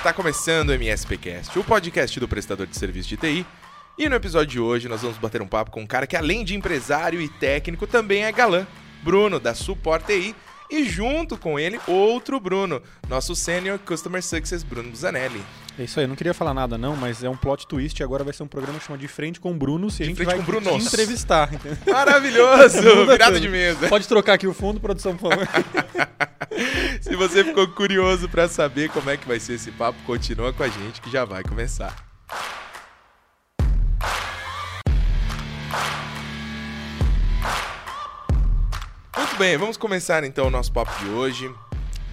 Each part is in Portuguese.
Está começando o MSPcast, o podcast do prestador de serviço de TI. E no episódio de hoje nós vamos bater um papo com um cara que além de empresário e técnico também é galã, Bruno da Support TI, e junto com ele outro Bruno, nosso Senior Customer Success Bruno Zanelli. É isso aí, eu não queria falar nada não, mas é um plot twist e agora vai ser um programa chamado De Frente com Bruno, se a gente Frente vai com te entrevistar. Maravilhoso! Tudo. de mesa. Pode trocar aqui o fundo, produção, por favor. Se você ficou curioso para saber como é que vai ser esse papo, continua com a gente que já vai começar. Muito bem, vamos começar então o nosso papo de hoje.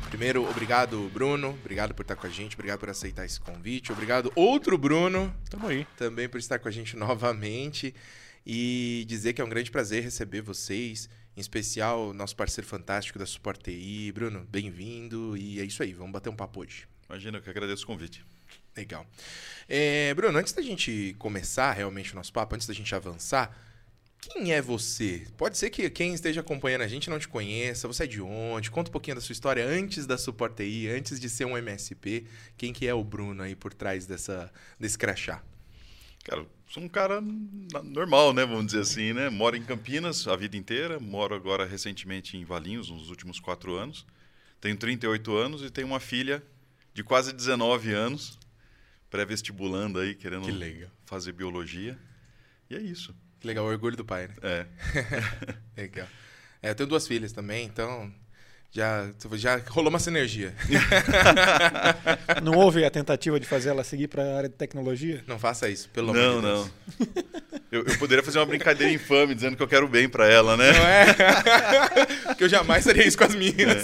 Primeiro, obrigado Bruno, obrigado por estar com a gente, obrigado por aceitar esse convite, obrigado outro Bruno Tamo aí. também por estar com a gente novamente e dizer que é um grande prazer receber vocês, em especial nosso parceiro fantástico da Suporte TI. Bruno, bem-vindo e é isso aí, vamos bater um papo hoje. Imagina, eu que agradeço o convite. Legal. É, Bruno, antes da gente começar realmente o nosso papo, antes da gente avançar, quem é você? Pode ser que quem esteja acompanhando a gente não te conheça, você é de onde? Conta um pouquinho da sua história antes da Suporte TI, antes de ser um MSP. Quem que é o Bruno aí por trás dessa, desse crachá? Cara, sou um cara normal, né? Vamos dizer assim, né? Moro em Campinas a vida inteira, moro agora recentemente em Valinhos, nos últimos quatro anos. Tenho 38 anos e tenho uma filha de quase 19 anos, pré-vestibulando aí, querendo Que fazer biologia. E é isso. Que legal, o orgulho do pai, né? É. Legal. É, eu tenho duas filhas também, então já, já rolou uma sinergia. Não houve a tentativa de fazer ela seguir para a área de tecnologia? Não faça isso, pelo não, amor de não. Deus. Eu, eu poderia fazer uma brincadeira infame dizendo que eu quero bem pra ela, né? Não é? que eu jamais faria isso com as minhas.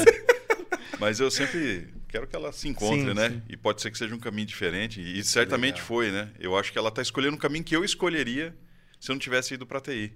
Mas eu sempre quero que ela se encontre, Sim, né? sim. E pode ser que seja um caminho diferente. E certamente Legal. foi, né? Eu acho que ela está escolhendo um caminho que eu escolheria se eu não tivesse ido para TI.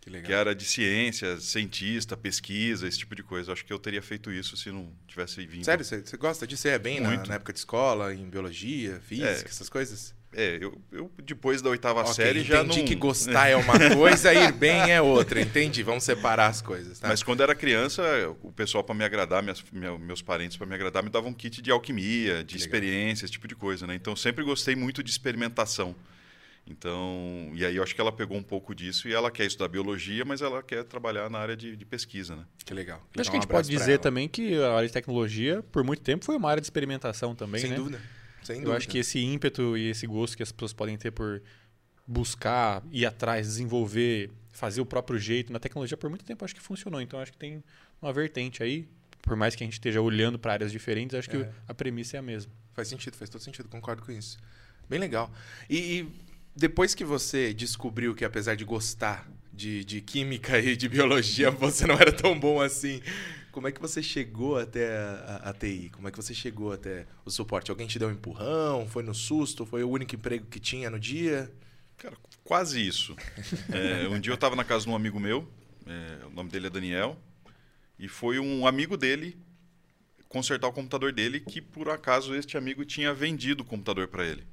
Que legal. Que era de ciência, cientista, pesquisa, esse tipo de coisa. Acho que eu teria feito isso se não tivesse vindo. Sério, você, você gosta disso? Você é bem na, na época de escola, em biologia, física, É. essas coisas? É, eu, eu depois da oitava Ok, série já entendi não. que gostar é uma coisa, ir bem é outra. Entendi, vamos separar as coisas, tá? Mas quando era criança, o pessoal para me agradar, minhas- meu- meus parentes para me agradar, me davam um kit de alquimia, de Legal. experiência, esse tipo de coisa, né? Então eu sempre gostei muito de experimentação. Então, e aí eu acho que ela pegou um pouco disso e ela quer estudar biologia, mas ela quer trabalhar na área de, de pesquisa, né? Que legal. Eu Acho que Então, a um gente pode abraço pra dizer também que a área de tecnologia, por muito tempo, foi uma área de experimentação também, Sem né? dúvida. Sem Eu dúvida. acho que esse ímpeto e esse gosto que as pessoas podem ter por buscar, ir atrás, desenvolver, fazer o próprio jeito na tecnologia, por muito tempo acho que funcionou. Então acho que tem uma vertente aí, por mais que a gente esteja olhando para áreas diferentes, acho que É. a premissa é a mesma. Faz sentido, faz todo sentido, concordo com isso. Bem legal. E, e depois que você descobriu que, apesar de gostar de, de química e de biologia, você não era tão bom assim, como é que você chegou até a, a- a TI? Como é que você chegou até o suporte? Alguém te deu um empurrão? Foi no susto? Foi o único emprego que tinha no dia? Cara, quase isso. É, um dia eu estava na casa de um amigo meu, é, o nome dele é Daniel, e foi um amigo dele consertar o computador dele que por acaso este amigo tinha vendido o computador para ele.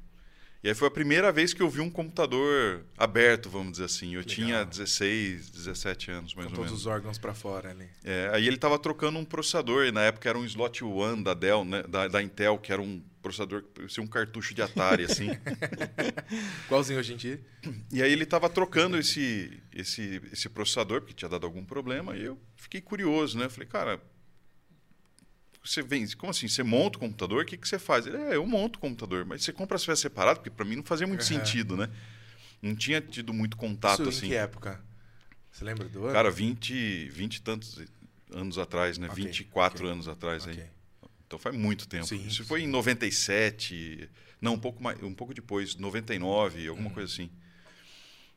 E aí foi a primeira vez que eu vi um computador aberto, vamos dizer assim. Eu Que tinha legal. 16, 17 anos, mais com ou todos menos. os órgãos pra fora ali. É, aí ele estava trocando um processador, e na época era um slot one da Dell, né, da, da Intel, que era um processador, que parecia um cartucho de Atari, assim. Igualzinho hoje em dia. E aí ele estava trocando esse, esse, esse processador, porque tinha dado algum problema, e eu fiquei curioso, né? Falei, cara, você vem, como assim? Você monta o computador? O que, que você faz? Ele, é, eu monto o computador, mas você compra as peças separadas, porque para mim não fazia muito Aham. sentido, né? Não tinha tido muito contato Isso assim. em que época? Você lembra do ano? Cara, 20, 20 e tantos anos atrás, né? Ok, 24 ok. anos atrás Ok. aí. Então faz muito tempo. Sim, Isso sim. foi em 97, não, um pouco mais, um pouco depois, 99, alguma Uhum. coisa assim.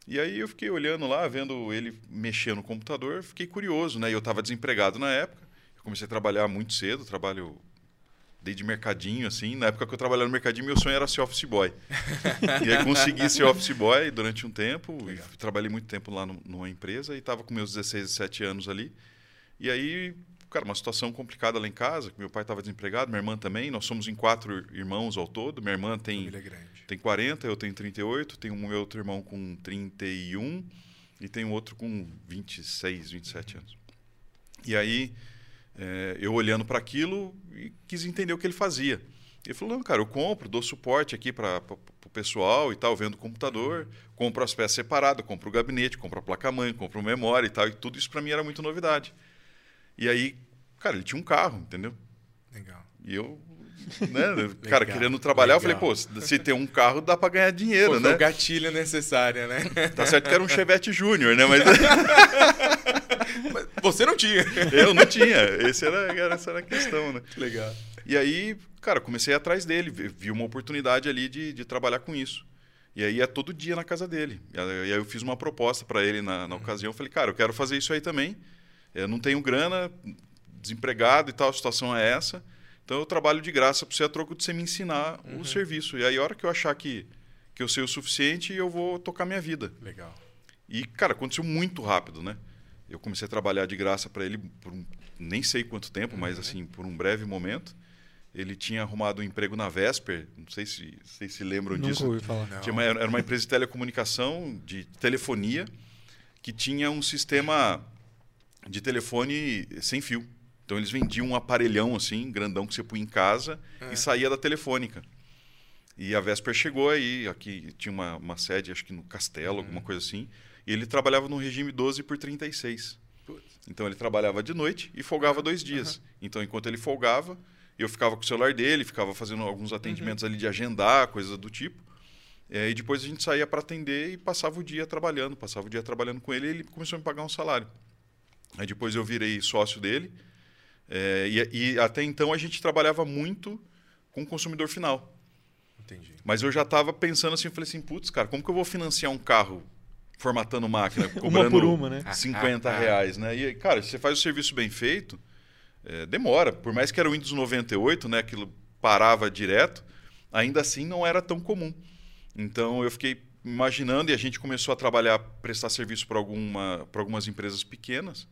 E aí eu fiquei olhando lá, vendo ele mexer no computador, fiquei curioso, né? E eu estava desempregado na época. Comecei a trabalhar muito cedo, trabalho desde mercadinho, assim. Na época que eu trabalhava no mercadinho, meu sonho era ser office boy. e aí consegui ser office boy durante um tempo. trabalhei muito tempo lá no- numa empresa e estava com meus 16, 17 anos ali. E aí, cara, uma situação complicada lá em casa, meu pai estava desempregado, minha irmã também. Nós somos em quatro irmãos ao todo. Minha irmã tem, tem 40, eu tenho 38, tenho um outro irmão com 31 e tem um outro com 26, 27 anos. E aí, eh, eu olhando para aquilo e quis entender o que ele fazia. Ele falou, não, cara, eu compro, dou suporte aqui para o pessoal e tal, vendo computador, compro as peças separadas, compro o gabinete, compro a placa-mãe, compro memória e tal, e tudo isso para mim era muito novidade. E aí, cara, ele tinha um carro, entendeu? Legal. E eu, né, cara, querendo trabalhar, legal. eu falei, pô, se tem um carro, dá para ganhar dinheiro, Pô, foi né? o gatilho necessário, né? Tá certo que era um Chevette Júnior, né? Mas Mas Você não tinha. eu não tinha. Esse era, era- essa era a questão, né? Legal. E aí, cara, comecei atrás dele, vi uma oportunidade ali de, de trabalhar com isso. E aí ia todo dia na casa dele. E aí eu fiz uma proposta para ele na, na ocasião. Eu falei, cara, eu quero fazer isso aí também. Eu não tenho grana, desempregado e tal, a situação é essa. Então eu trabalho de graça para você a troco de você me ensinar o serviço. E aí, a hora que eu achar que, que eu sei o suficiente, eu vou tocar minha vida. Legal. E, cara, aconteceu muito rápido, né? Eu comecei a trabalhar de graça para ele por um, nem sei quanto tempo, mas assim, por um breve momento. Ele tinha arrumado um emprego na Vesper, não sei se vocês se lembram Nunca disso. ouvi falar. Tinha uma- era uma empresa de telecomunicação, de telefonia, que tinha um sistema de telefone sem fio. Então eles vendiam um aparelhão assim, grandão que você punha em casa e saía da telefônica. E a Vesper chegou aí, aqui tinha uma, uma sede, acho que no Castelo, alguma coisa assim, e ele trabalhava no regime 12 por 36. Putz. Então ele trabalhava de noite e folgava dois dias. Então enquanto ele folgava, eu ficava com o celular dele, ficava fazendo alguns atendimentos ali de agendar, coisas do tipo. É, e depois a gente saía para atender e passava o dia trabalhando, passava o dia trabalhando com ele e ele começou a me pagar um salário. Aí depois eu virei sócio dele. é, e, e até então a gente trabalhava muito com o consumidor final. Entendi. Mas eu já estava pensando assim, eu falei assim, putz, cara, como que eu vou financiar um carro formatando máquina, Uma cobrando por uma, né? 50 Ah, ah, ah. reais, né? E, cara, se você faz o serviço bem feito, é, demora. Por mais que era o Windows 98, né? Aquilo parava direto, ainda assim não era tão comum. Então eu fiquei imaginando e a gente começou a trabalhar, prestar serviço para alguma, para algumas empresas pequenas.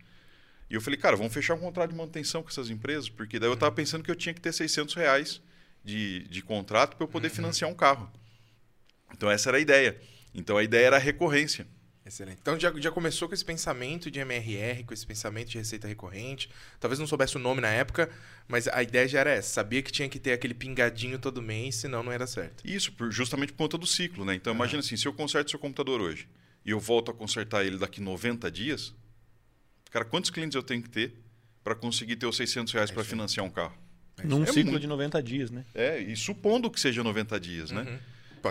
E eu falei, cara, vamos fechar um contrato de manutenção com essas empresas, porque daí eu estava pensando que eu tinha que ter 600 reais de, de contrato para eu poder financiar um carro. Então essa era a ideia. Então a ideia era a recorrência. Excelente. Então já, já começou com esse pensamento de MRR, com esse pensamento de receita recorrente. Talvez não soubesse o nome na época, mas a ideia já era essa. Sabia que tinha que ter aquele pingadinho todo mês, senão não era certo. Isso, por- justamente por conta do ciclo, né? Então imagina assim, se eu conserto seu computador hoje e eu volto a consertar ele daqui 90 dias, cara, quantos clientes eu tenho que ter para conseguir ter os 600 reais É para financiar um carro? Num É ciclo muito. de 90 dias, né? É, e supondo que seja 90 dias, né?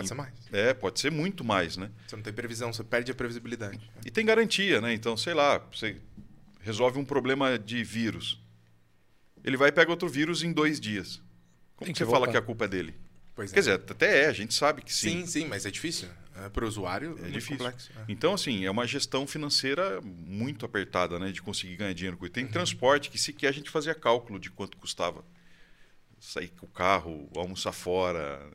Uhum. Pode ser mais. É, pode ser muito mais, né? Você não tem previsão, você perde a previsibilidade. E tem garantia, né? Então, sei lá, você resolve um problema de vírus. Ele vai e pega outro vírus em dois dias. Como Tem que você fala voltar. que a culpa é dele? Pois é. Quer dizer, até é, a gente sabe que sim, sim, mas é difícil. Para o usuário, é, muito difícil. complexo. É. Então, assim, é uma gestão financeira muito apertada, né? De conseguir ganhar dinheiro com isso. Uhum. Tem transporte que sequer a gente fazia cálculo de quanto custava. Sair com o carro, almoçar fora.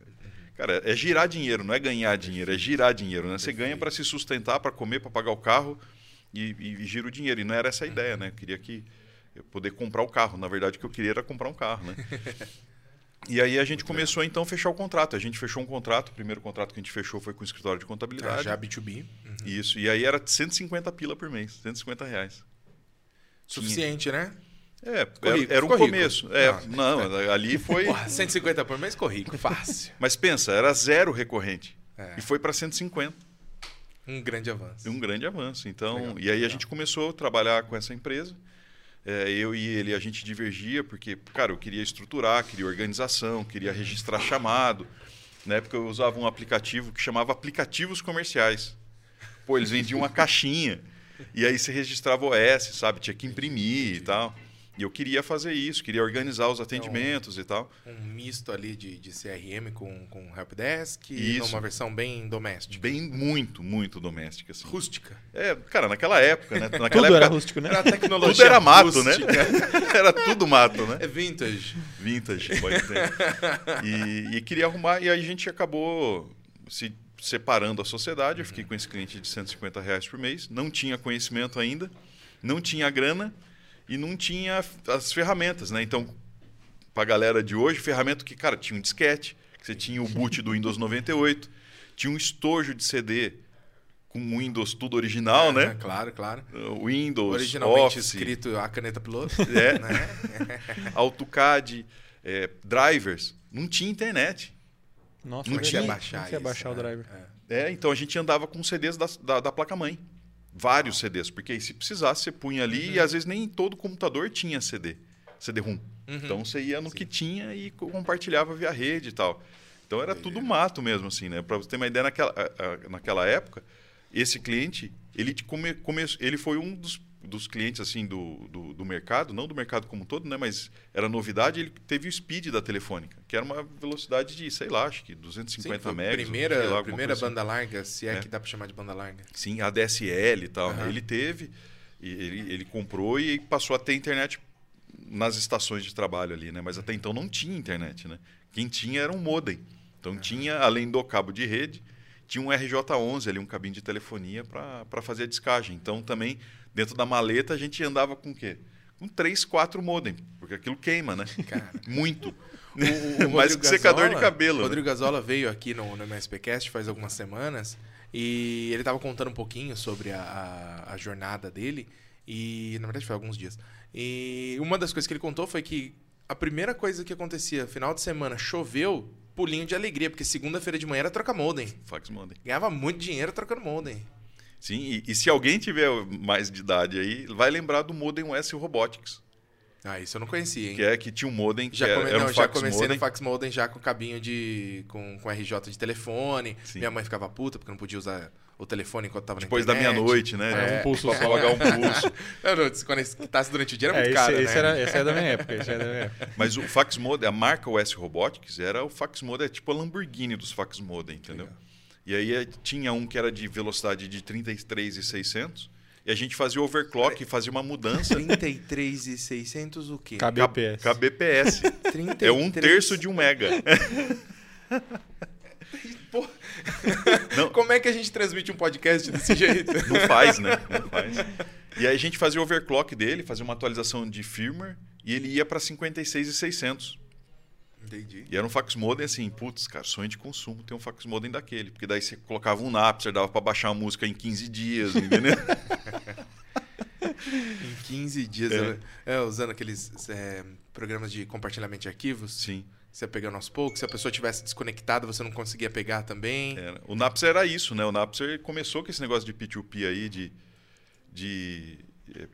Cara, é girar dinheiro, não é ganhar dinheiro, é girar dinheiro, né? Você ganha para se sustentar, para comer, para pagar o carro e, e, e gira o dinheiro. E não era essa a ideia, né? Eu queria que eu poder comprar o carro. Na verdade, o que eu queria era comprar um carro, né? E aí a gente começou então a fechar o contrato. A gente fechou um contrato. O primeiro contrato que a gente fechou foi com o escritório de Ah, contabilidade. já B2B. Uhum. Isso. E aí era 150 pila por mês, 150 reais. Suficiente, né? É, era, um ficou rico. começo. É, Ah. não, ali foi. Porra, 150 por mês, ficou rico. Fácil. Mas pensa, era zero recorrente. É. E foi para 150. Um grande avanço. Um grande avanço. Então, Legal, e aí a legal. gente começou a trabalhar com essa empresa. É, eu e ele, a gente divergia, porque, cara, eu queria estruturar, queria organização, queria registrar chamado. Na época eu usava um aplicativo que chamava aplicativos comerciais. Pô, eles vendiam uma caixinha. E aí você registrava o OS, sabe? Tinha que imprimir e tal. E eu queria fazer isso, queria organizar os atendimentos e tal. Um misto ali de, de CRM com, com Helpdesk Isso. numa versão bem doméstica. Bem, muito, muito doméstica. Assim. Rústica. É, cara, naquela época, né? Naquela Tudo época, era rústico, né? Era tecnologia Tudo era mato, rústica. né? Era tudo mato, né? É vintage. Vintage, pode ter. E, e queria arrumar, e aí a gente acabou se separando a sociedade. Eu fiquei com esse cliente de 150 reais por mês. Não tinha conhecimento ainda, não tinha grana e não tinha as ferramentas, né? Então, para a galera de hoje, ferramenta que, cara, tinha um disquete, que você tinha o boot do Windows 98, tinha um estojo de CD com Windows tudo original, É, né? Claro, claro. Windows, Originalmente Office, escrito a caneta piloto. É. Né? AutoCAD, é, drivers. não tinha internet. Nossa, Não não tinha baixar não tinha isso, baixar o né? driver. É. É, então a gente andava com CDs da, da, da placa-mãe. Vários CDs, porque aí se precisasse, você punha ali e às vezes nem todo computador tinha CD, CD-ROM. Uhum. Então você ia no que tinha e co- compartilhava via rede e tal. Então era tudo mato mesmo, assim, né? Pra você ter uma ideia, naquela, naquela época, esse cliente, ele, come, come, ele foi um dos, dos clientes, assim, do, do, do mercado, não do mercado como um todo, né? Mas era novidade, ele teve o speed da telefônica, que era uma velocidade de, sei lá, acho que 250 Sim, megas. sei lá, primeira, primeira assim. banda larga, se é, É. que dá pra chamar de banda larga. Sim, a DSL e tal. Aham. Ele teve, e ele, ele comprou e passou a ter internet nas estações de trabalho ali, né? Mas até então não tinha internet, né? Quem tinha era um modem. Então tinha, além do cabo de rede, tinha um RJ11 ali, um cabinho de telefonia para fazer a descagem. Então também, dentro da maleta, a gente andava com o quê? Com três, quatro modem, porque aquilo queima, né? Cara. Muito. O, o Mais que secador de cabelo, O né? Rodrigo Gazola veio aqui no, no MSPcast faz algumas semanas e ele tava contando um pouquinho sobre a, a, a jornada dele. E, na verdade, foi alguns dias. E uma das coisas que ele contou foi que a primeira coisa que acontecia, final de semana, choveu, pulinho de alegria, porque segunda-feira de manhã era trocar modem. Fax modem. Ganhava muito dinheiro trocando modem. Sim, e, e se alguém tiver mais de idade aí, vai lembrar do modem US Robotics. Ah, isso eu não conhecia, hein? Que é que tinha um modem que Já, era, come- era não, um já fax comecei modem. no fax modem já com cabinho de. com, com RJ de telefone. Sim. Minha mãe ficava puta porque não podia usar o telefone enquanto tava Depois na da internet. meia-noite, né? É, um pulso pra só. pagar um pulso. Não, não, se conectasse durante o dia era É, muito esse, caro, esse né? era, esse é da minha época. Esse é da minha época. Mas o fax modem, a marca US Robotics, era o fax modem, é tipo a Lamborghini dos fax modem, entendeu? Legal. E aí eh, tinha um que era de velocidade de 33,600 e a gente fazia overclock e fazia uma mudança. 33,600 o quê? KBPS. KBPS. 33... É um terço de um mega. Não, Como é que a gente transmite um podcast desse jeito? Não faz, né? Não faz. E aí a gente fazia o overclock dele, fazia uma atualização de firmware e ele ia para 56,600. Entendi. E era um fax modem assim, putz, cara, sonho de consumo ter um fax modem daquele. Porque daí você colocava um Napster, dava para baixar uma música em 15 dias, entendeu? Em 15 dias, É. eu- é, usando aqueles é, programas de compartilhamento de arquivos, Sim. você ia pegando aos poucos. Se a pessoa tivesse desconectada, você não conseguia pegar também. O Napster era isso, né? O Napster começou com esse negócio de P2P aí, de, de,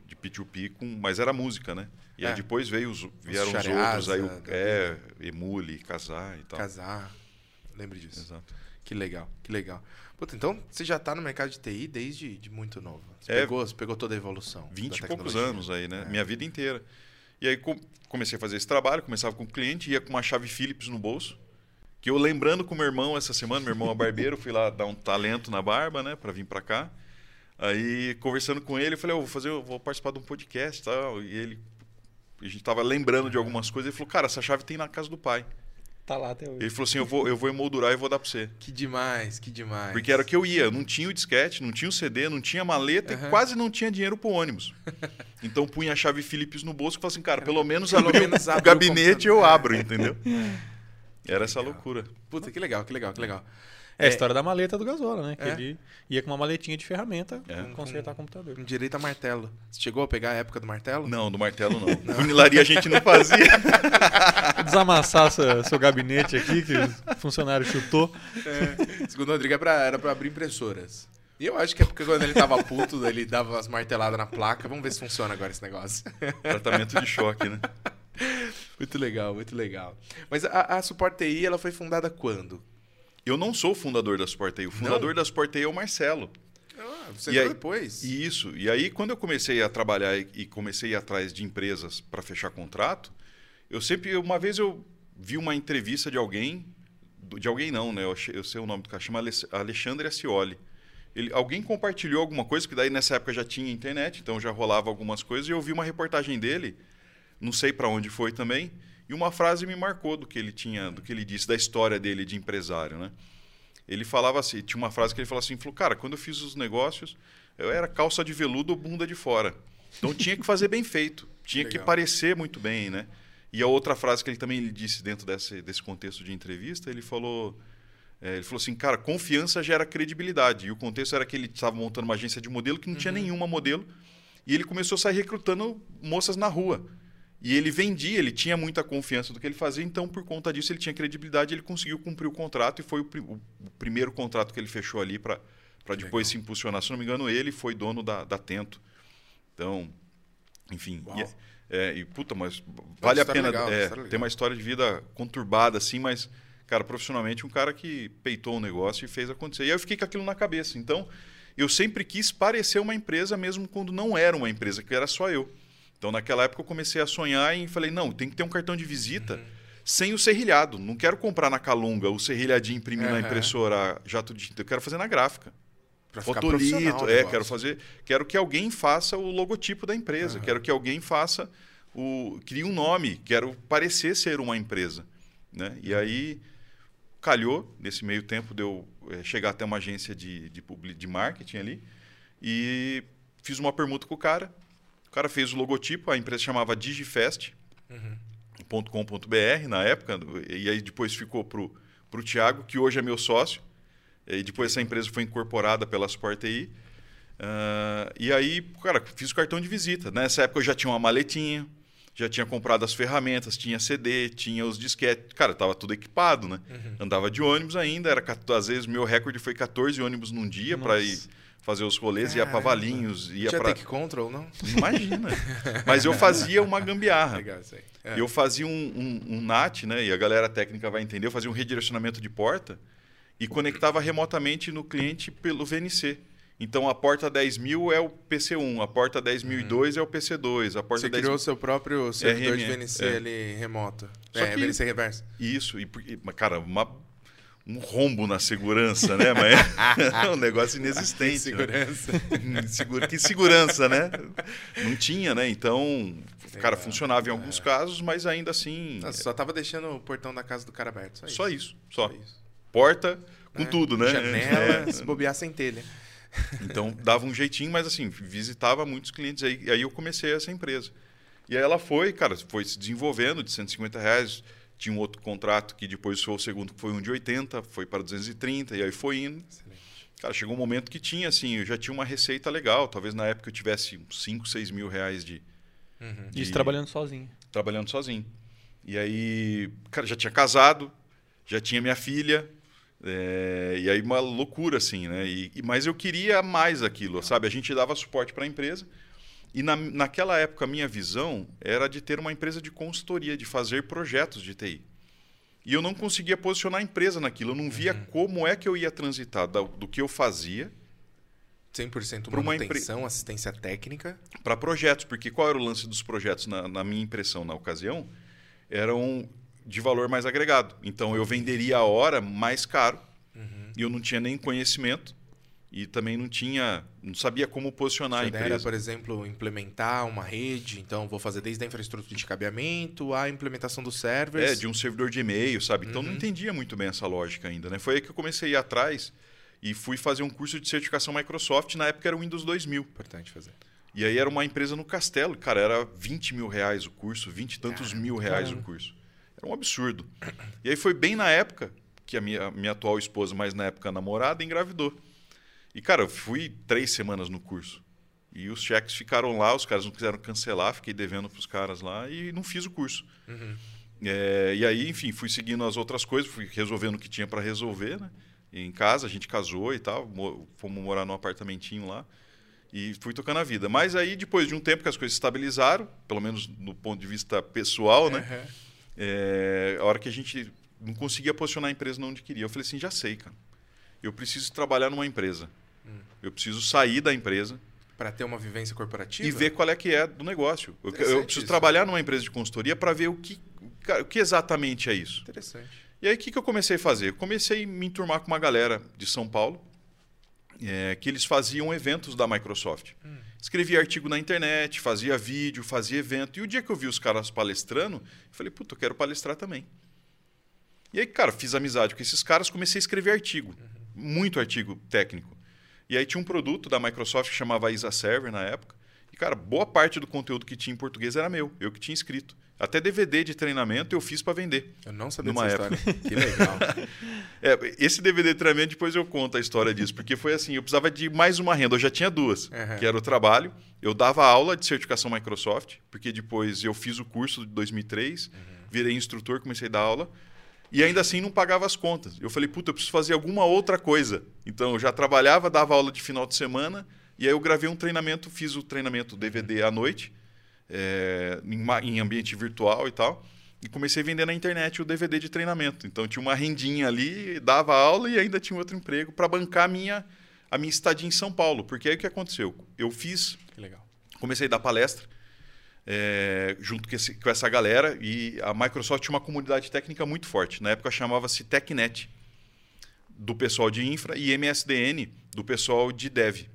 de P2P, com, mas era música, né? E É. aí depois veio os, vieram os Shareaza, outros, aí o, da é, Emule, Casar e tal. Casar. Lembro disso. Exato. Que legal, que legal. Puta, então você já tá no mercado de TI desde de muito novo. Você, É. pegou, você pegou toda a evolução. 20 da e poucos anos aí, né? É. Minha vida inteira. E aí co- comecei a fazer esse trabalho, começava com o cliente, ia com uma chave Philips no bolso. Que eu lembrando com meu irmão essa semana, meu irmão é barbeiro, fui lá dar um talento na barba, né, para vir para cá. Aí conversando com ele, eu falei, eu vou fazer, eu vou participar de um podcast, e tal. E ele a gente tava lembrando de algumas coisas, ele falou: "Cara, essa chave tem na casa do pai". Tá lá até hoje. Ele falou assim: "Eu vou eu vou emoldurar e vou dar para você". Que demais, que demais. Porque era o que eu ia, não tinha o disquete, não tinha o CD, não tinha maleta Aham. e quase não tinha dinheiro pro ônibus. Então punha a chave Philips no bolso e falava assim, cara, pelo menos Pelo menos o abre o gabinete eu abro, entendeu? Era essa Legal. loucura. Puta, que legal, que legal, que legal. É a história da maleta do Gasola, né? Que É. ele ia com uma maletinha de ferramenta É. consertar computador. Com direito a martelo. Você chegou a pegar a época do martelo? Não, do martelo não. Funilaria a gente não fazia. Desamassar seu, seu gabinete aqui, que o funcionário chutou. É. Segundo o Rodrigo, era pra abrir impressoras. E eu acho que é porque quando ele tava puto, ele dava umas marteladas na placa. Vamos ver se funciona agora esse negócio. Tratamento de choque, né? muito legal, muito legal. Mas a, a Support TI, ela foi fundada quando? Eu não sou o fundador da Sportei. O fundador Não? da Sportei é o Marcelo. Ah, você E aí- depois. Isso. E aí, quando eu comecei a trabalhar e- e comecei a ir atrás de empresas para fechar contrato, eu sempre. Uma vez eu vi uma entrevista de alguém. De alguém não, né? Eu, eu sei o nome do cara, chama Alex- Alexandre Ascioli. Ele, alguém compartilhou alguma coisa, que daí nessa época já tinha internet, então já rolava algumas coisas, e eu vi uma reportagem dele, não sei para onde foi também, e uma frase me marcou do que ele tinha, do que ele disse, da história dele de empresário, né? Ele falava assim, tinha uma frase que ele falou assim, falou, cara, quando eu fiz os negócios, eu era calça de veludo ou bunda de fora. Então tinha que fazer bem feito, tinha que Legal. parecer muito bem, né? E a outra frase que ele também disse dentro desse, desse contexto de entrevista, ele falou, é, ele falou assim, cara, confiança gera credibilidade. E o contexto era que ele estava montando uma agência de modelo que não tinha nenhuma modelo. E ele começou a sair recrutando moças na rua. E ele vendia, ele tinha muita confiança do que ele fazia, então por conta disso ele tinha credibilidade, ele conseguiu cumprir o contrato e foi o, pri- o- primeiro contrato que ele fechou ali para depois se impulsionar. Se não me engano, ele foi dono da, da Tento. Então, enfim. E, é- e, puta, mas vale a pena. legal, é, legal. tem uma história de vida conturbada, assim, mas, cara, profissionalmente, um cara que peitou o negócio e fez acontecer. E aí eu fiquei com aquilo na cabeça. Então, eu sempre quis parecer uma empresa, mesmo quando não era uma empresa, que era só eu. Então, naquela época, eu comecei a sonhar e falei: não, tem que ter um cartão de visita sem o serrilhado. Não quero comprar na Calunga o serrilhadinho imprimir na Aham. impressora jato de tinta. Eu quero fazer na gráfica. Pra Fotolito, é, quero fazer. Quero que alguém faça o logotipo da empresa. Quero que alguém faça o. Crie um nome. Quero parecer ser uma empresa. Né? E aí calhou, nesse meio tempo, de eu eh, chegar até uma agência de, de, de marketing ali e fiz uma permuta com o cara. O cara fez o logotipo, a empresa chamava Digifest. .com.br na época, e aí depois ficou pro, pro Thiago, que hoje é meu sócio. E depois essa empresa foi incorporada pela Sport TI. Ah, e aí, cara, fiz o cartão de visita. Nessa época eu já tinha uma maletinha, já tinha comprado as ferramentas, tinha CD, tinha os disquetes. Cara, tava tudo equipado, né? Andava de ônibus ainda, era 14 às vezes meu recorde foi 14 ônibus num dia para ir fazer os rolês, ia para Caramba. Valinhos, ia Tinha para take control, não? Imagina. Mas eu fazia uma gambiarra. Legal isso aí. É. E Eu fazia um, um, um NAT, né? E a galera técnica vai entender. Eu fazia um redirecionamento de porta e conectava remotamente no cliente pelo VNC. Então a porta 10.000 é o PC1, a porta 10.002 é o PC2, a porta Você 10 criou o seu próprio servidor de RME, VNC é. ali remoto. Só é, que- VNC reverso. Isso, e, cara, uma, um rombo na segurança, né? Mas é um negócio inexistente. né? Segurança. Segura- que segurança, né? Não tinha, né? Então, cara, Legal. funcionava em alguns É. casos, mas ainda assim, Nossa, só tava deixando o portão da casa do cara aberto. Só, só isso. isso, só. Só isso. Porta com É. tudo, né? Janela, É. se bobear sem telha. Então, dava um jeitinho, mas assim, visitava muitos clientes. Aí, aí eu comecei essa empresa. E aí ela foi, cara, foi se desenvolvendo de 150 reais. Tinha um outro contrato que depois foi o segundo, que foi um de 80, foi para 230, e aí foi indo. Excelente. Cara, chegou um momento que tinha, assim, eu já tinha uma receita legal. Talvez na época eu tivesse uns 5, 6 mil reais de, Uhum. de- Isso trabalhando sozinho. trabalhando sozinho. E aí, cara, já tinha casado, já tinha minha filha, é, e aí uma loucura, assim, né? E, e- mas eu queria mais aquilo, sabe? A gente dava suporte para a empresa, e na, naquela época a minha visão era de ter uma empresa de consultoria, de fazer projetos de TI. E eu não conseguia posicionar a empresa naquilo, eu não via como é que eu ia transitar da- do que eu fazia 100% Pra uma empre- manutenção, assistência técnica. para projetos, porque qual era o lance dos projetos na, na minha impressão na ocasião? Eram de valor mais agregado. Então eu venderia a hora mais caro e eu não tinha nem conhecimento e também não tinha, não sabia como posicionar a Sua ideia era, empresa. por exemplo, implementar uma rede. Então, vou fazer desde a infraestrutura de cabeamento à implementação dos servers. É, de um servidor de e-mail, sabe? Então não Uhum. entendia muito bem essa lógica ainda, né? Foi aí que eu comecei a ir atrás e fui fazer um curso de certificação Microsoft, na época era o Windows 2000. Importante fazer. E aí era uma empresa no Castelo, cara, era 20 mil reais o curso, 20 e tantos mil reais caramba. o curso. Era um absurdo. E aí foi bem na época que a minha, minha atual esposa, mas na época namorada, engravidou. E, cara, eu fui três semanas no curso. E os cheques ficaram lá, os caras não quiseram cancelar, fiquei devendo pros caras lá e não fiz o curso. Uhum. É, e aí, enfim, fui seguindo as outras coisas, fui resolvendo o que tinha para resolver, né? Em casa, a gente casou e tal, mo- fomos morar num apartamentinho lá e fui tocando a vida. Mas aí, depois de um tempo que as coisas estabilizaram, pelo menos no ponto de vista pessoal, né? Uhum. É, a hora que a gente não conseguia posicionar a empresa onde queria, eu falei assim, já sei, cara. Eu preciso trabalhar numa empresa. Eu preciso sair da empresa Para ter uma vivência corporativa. e ver qual é que é do negócio. Eu, eu preciso isso. trabalhar numa empresa de consultoria para ver o que, o que exatamente é isso. Interessante. E aí, o que, que eu comecei a fazer? Eu comecei a me enturmar com uma galera de São Paulo, é, que eles faziam eventos da Microsoft. Escrevia artigo na internet, fazia vídeo, fazia evento. E o dia que eu vi os caras palestrando, eu falei, puta, eu quero palestrar também. E aí, cara, fiz amizade com esses caras, comecei a escrever artigo. Muito artigo técnico. E aí tinha um produto da Microsoft que chamava Isa Server na época. E, cara, boa parte do conteúdo que tinha em português era meu, eu que tinha escrito. Até DVD de treinamento eu fiz para vender. Eu não sabia dessa história. Que legal. É, esse DVD de treinamento, depois eu conto a história disso, porque foi assim, eu precisava de mais uma renda, eu já tinha duas, Uhum. que era o trabalho, eu dava aula de certificação Microsoft, porque depois eu fiz o curso de 2003, virei instrutor, comecei a dar aula, e ainda assim não pagava as contas. Eu falei, puta, eu preciso fazer alguma outra coisa. Então eu já trabalhava, dava aula de final de semana, e aí eu gravei um treinamento, fiz o treinamento DVD à noite, é, em, em ambiente virtual e tal. E comecei a vender na internet o DVD de treinamento. Então tinha uma rendinha ali, dava aula e ainda tinha outro emprego para bancar a minha, a minha estadia em São Paulo. Porque aí o que aconteceu? Eu fiz, Que legal. comecei a dar palestra é, junto com, esse- com essa galera e a Microsoft tinha uma comunidade técnica muito forte. Na época chamava-se TechNet, do pessoal de infra, e MSDN, do pessoal de dev.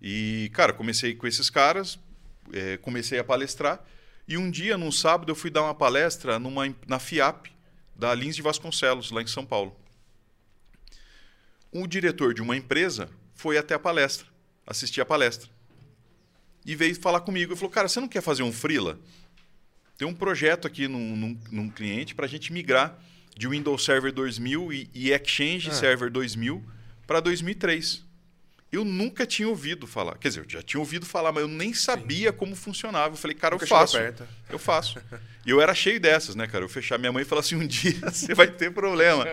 E, cara, comecei com esses caras, é, comecei a palestrar. E um dia, num sábado, eu fui dar uma palestra numa, na FIAP, da Lins de Vasconcelos, lá em São Paulo. Um diretor de uma empresa foi até a palestra, assistir a palestra. E veio falar comigo e falou: Cara, você não quer fazer um Freela? Tem um projeto aqui num, num, num cliente para a gente migrar de Windows Server 2000 e, e Exchange Ah. Server 2000 para 2003. Eu nunca tinha ouvido falar. Quer dizer, eu já tinha ouvido falar, mas eu nem sabia como funcionava. Eu falei, cara, Nunca eu faço. Eu faço. E eu era cheio dessas, né, cara? Eu fechar minha mãe e falar assim: um dia você vai ter problema.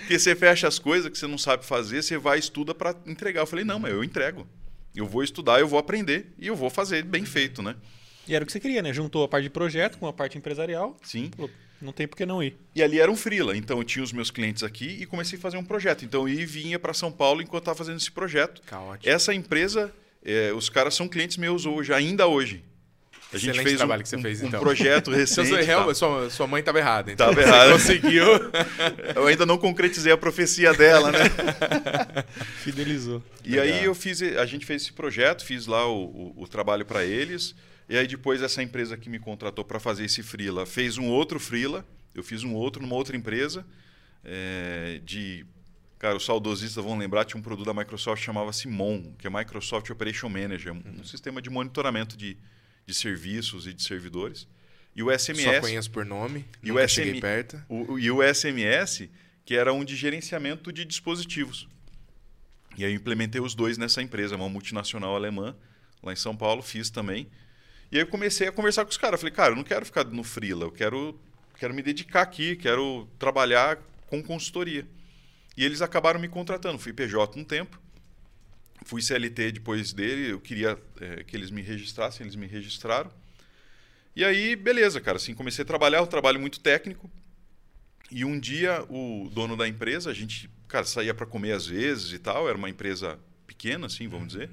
Porque você fecha as coisas que você não sabe fazer, você vai e estuda para entregar. Eu falei: não, mas eu entrego. Eu vou estudar, eu vou aprender e eu vou fazer bem feito, né? E era o que você queria, né? Juntou a parte de projeto com a parte empresarial. Sim. Falou, não tem por que não ir. E ali era um freela, então eu tinha os meus clientes aqui e comecei a fazer um projeto. Então eu ia e vinha para São Paulo enquanto estava fazendo esse projeto. Caótico. Essa empresa, é, os caras são clientes meus hoje, ainda hoje. A gente Excelente fez um, trabalho que você um- fez, um então. projeto Então, recente. sua, real- tá? sua, sua mãe estava errada. Então. Tava Você errada. conseguiu. Eu ainda não concretizei a profecia dela, né? Fidelizou. E aí eu fiz, a gente fez esse projeto, fiz lá o, o, o trabalho para eles. E aí depois essa empresa que me contratou para fazer esse freela fez um outro freela. Eu fiz um outro numa outra empresa é, de, cara, os saudosistas vão lembrar tinha um produto da Microsoft que chamava-se MON, que é Microsoft Operation Manager, um, um sistema de monitoramento de, de serviços e de servidores. E o SMS, Só conheço por nome. E o SM perto. o, o- e o SMS, que era um de gerenciamento de dispositivos. E aí eu implementei os dois nessa empresa, uma multinacional alemã, lá em São Paulo, fiz também. E aí eu comecei a conversar com os caras. Falei, cara, eu não quero ficar no freela, eu quero, quero me dedicar aqui, quero trabalhar com consultoria. E eles acabaram me contratando. Fui PJ um tempo, fui CLT depois dele, eu queria eh, que eles me registrassem, eles me registraram. E aí, beleza, cara, assim, comecei a trabalhar, um trabalho muito técnico. E um dia o dono da empresa, a gente, cara, saía para comer às vezes e tal, era uma empresa pequena, assim, vamos dizer.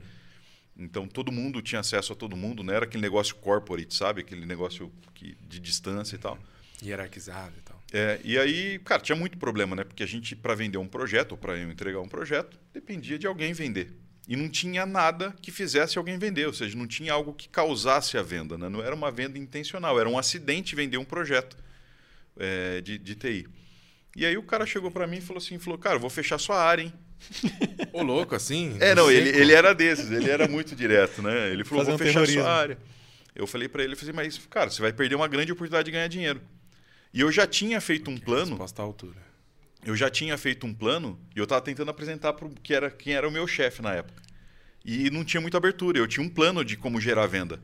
Então todo mundo tinha acesso a todo mundo, não era aquele negócio corporate, sabe? Aquele negócio que, de distância e tal. Hierarquizado e tal. É, e aí, cara, tinha muito problema, né? Porque a gente, para vender um projeto, ou para eu entregar um projeto, dependia de alguém vender. E não tinha nada que fizesse alguém vender, ou seja, não tinha algo que causasse a venda, né? Não era uma venda intencional, era um acidente vender um projeto é, de, de TI. E aí o cara chegou para mim e falou assim, falou, cara, vou fechar sua área, hein? Ô, louco, assim? É, não, ele, ele era desses, ele era muito direto, né? Ele falou, Fazer vou um fechar a terrorismo. sua área. Eu falei para ele, eu falei, mas, cara, você vai perder uma grande oportunidade de ganhar dinheiro. E eu já tinha feito um plano, Resposta à altura. Eu já tinha feito um plano e eu estava tentando apresentar para que era quem era o meu chefe na época. E não tinha muita abertura. Eu tinha um plano de como gerar venda.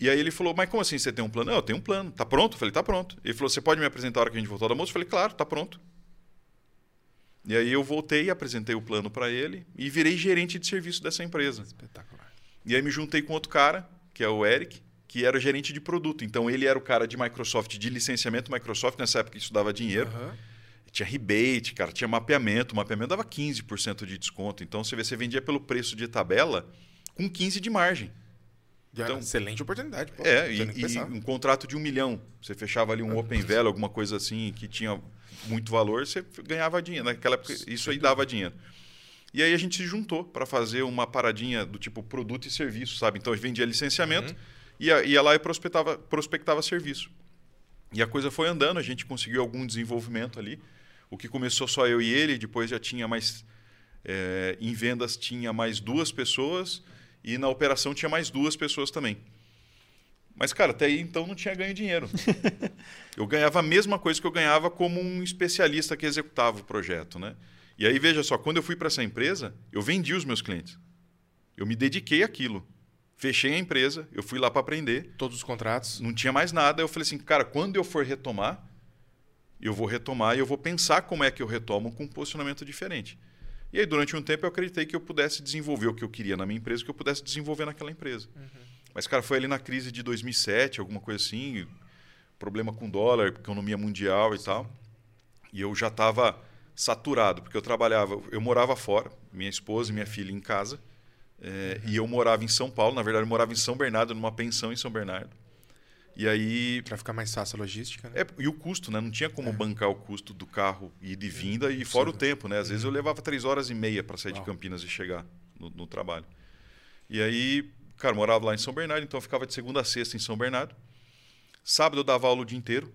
E aí ele falou: Mas como assim você tem um plano? Não, eu tenho um plano. Tá pronto? Eu falei: Tá pronto. Ele falou: Você pode me apresentar a hora que a gente voltar do almoço? Eu falei: Claro, tá pronto. E aí eu voltei, apresentei o plano para ele e virei gerente de serviço dessa empresa. Espetacular. E aí me juntei com outro cara, que é o Eric, que era gerente de produto. Então ele era o cara de Microsoft, de licenciamento Microsoft, nessa época isso dava dinheiro. Aham. Tinha rebate, cara, tinha mapeamento. O mapeamento dava 15% de desconto. Então você vê, você vendia pelo preço de tabela com 15% de margem. Já- Então- excelente oportunidade. Pô, é, e, e um contrato de um milhão. Você fechava ali um Open Value, alguma coisa assim, que tinha muito valor, você ganhava dinheiro. Naquela época, isso aí dava dinheiro. E aí a gente se juntou para fazer uma paradinha do tipo produto e serviço, sabe? Então a gente vendia licenciamento, ia, ia lá e prospectava, prospectava serviço. E a coisa foi andando, a gente conseguiu algum desenvolvimento ali. O que começou só eu e ele, depois já tinha mais. eh, em vendas tinha mais duas pessoas e na operação tinha mais duas pessoas também. Mas, cara, até aí então não tinha ganho dinheiro. eu ganhava a mesma coisa que eu ganhava como um especialista que executava o projeto, né? E aí, veja só, quando eu fui para essa empresa, eu vendi os meus clientes. Eu me dediquei àquilo. Fechei a empresa, eu fui lá para aprender. Todos os contratos. Não tinha mais nada. Eu falei assim, cara, quando eu for retomar, eu vou retomar e eu vou pensar como é que eu retomo com um posicionamento diferente. E aí, durante um tempo, eu acreditei que eu pudesse desenvolver o que eu queria na minha empresa, que eu pudesse desenvolver naquela empresa. Uhum. Mas, cara, foi ali na crise de 2007, alguma coisa assim, problema com dólar, economia mundial e Sim. tal. E eu já estava saturado, porque eu trabalhava, eu morava fora, minha esposa e minha filha em casa, é, uhum. e eu morava em São Paulo, na verdade, eu morava em São Bernardo, numa pensão em São Bernardo. E aí. Para ficar mais fácil a logística, né? É, e o custo, né? Não tinha como é. bancar o custo do carro e de vinda e fora o tempo, né? Às vezes eu uhum. levava três horas e meia para sair Uau. de Campinas e chegar no, no, trabalho. E aí Cara, morava lá em São Bernardo, então eu ficava de segunda a sexta em São Bernardo. Sábado eu dava aula o dia inteiro.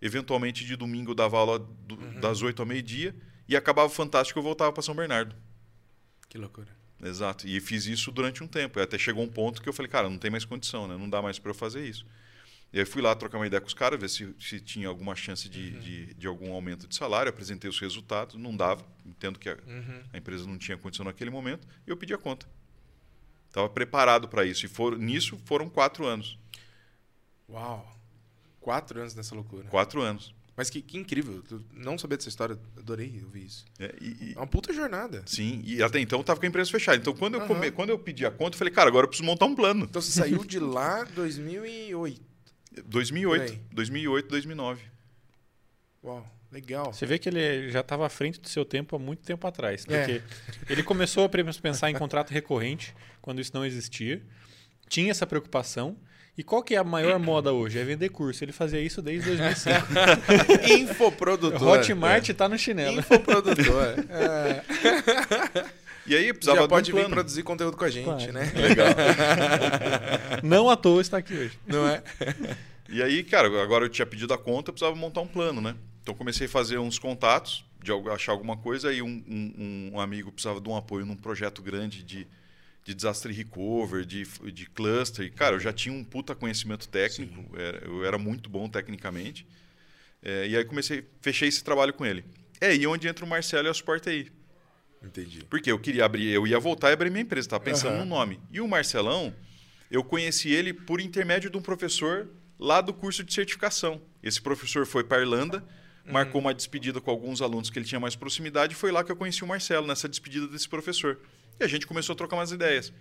Eventualmente de domingo eu dava aula do, uhum. das oito ao meio-dia. E acabava o Fantástico eu voltava para São Bernardo. Que loucura. Exato. E fiz isso durante um tempo. E até chegou um ponto que eu falei, cara, não tem mais condição, né? Não dá mais para eu fazer isso. E aí fui lá trocar uma ideia com os caras, ver se, se tinha alguma chance de, uhum. de, de, algum aumento de salário. Apresentei os resultados, não dava. Entendo que a, uhum. a empresa não tinha condição naquele momento. E eu pedi a conta. Estava preparado para isso. E for, nisso foram quatro anos. Uau! Quatro anos nessa loucura. Quatro anos. Mas que, que incrível. não saber dessa história, adorei ouvir isso. É, e, e, é uma puta jornada. Sim, e até então eu tava com a empresa fechada. Então quando eu, come, quando eu pedi a conta, eu falei, cara, agora eu preciso montar um plano. Então você saiu de lá em 2008? 2008. 2008, 2009. Uau. Legal. Você vê que ele já estava à frente do seu tempo há muito tempo atrás. É. Porque é. ele começou a pensar em contrato recorrente quando isso não existia. Tinha essa preocupação. E qual que é a maior moda hoje? É vender curso. Ele fazia isso desde 2005. Infoprodutor. Hotmart está é. no chinelo. Infoprodutor. É. E aí precisava Já pode vir produzir conteúdo com a gente, claro. né? Legal. Não à toa está aqui hoje. Não é? E aí, cara, agora eu tinha pedido a conta, eu precisava montar um plano, né? Então comecei a fazer uns contatos, de achar alguma coisa, e um, um, um amigo precisava de um apoio num projeto grande de, de desastre recover, de, de cluster. E, cara, eu já tinha um puta conhecimento técnico, era, eu era muito bom tecnicamente. É, e aí comecei, fechei esse trabalho com ele. É aí onde entra o Marcelo e a Suporte aí. Entendi. Porque eu queria abrir, eu ia voltar e abrir minha empresa, estava pensando uhum. no nome. E o Marcelão, eu conheci ele por intermédio de um professor lá do curso de certificação. Esse professor foi para a Irlanda, marcou uma despedida com alguns alunos que ele tinha mais proximidade. E foi lá que eu conheci o Marcelo, nessa despedida desse professor. E a gente começou a trocar umas ideias.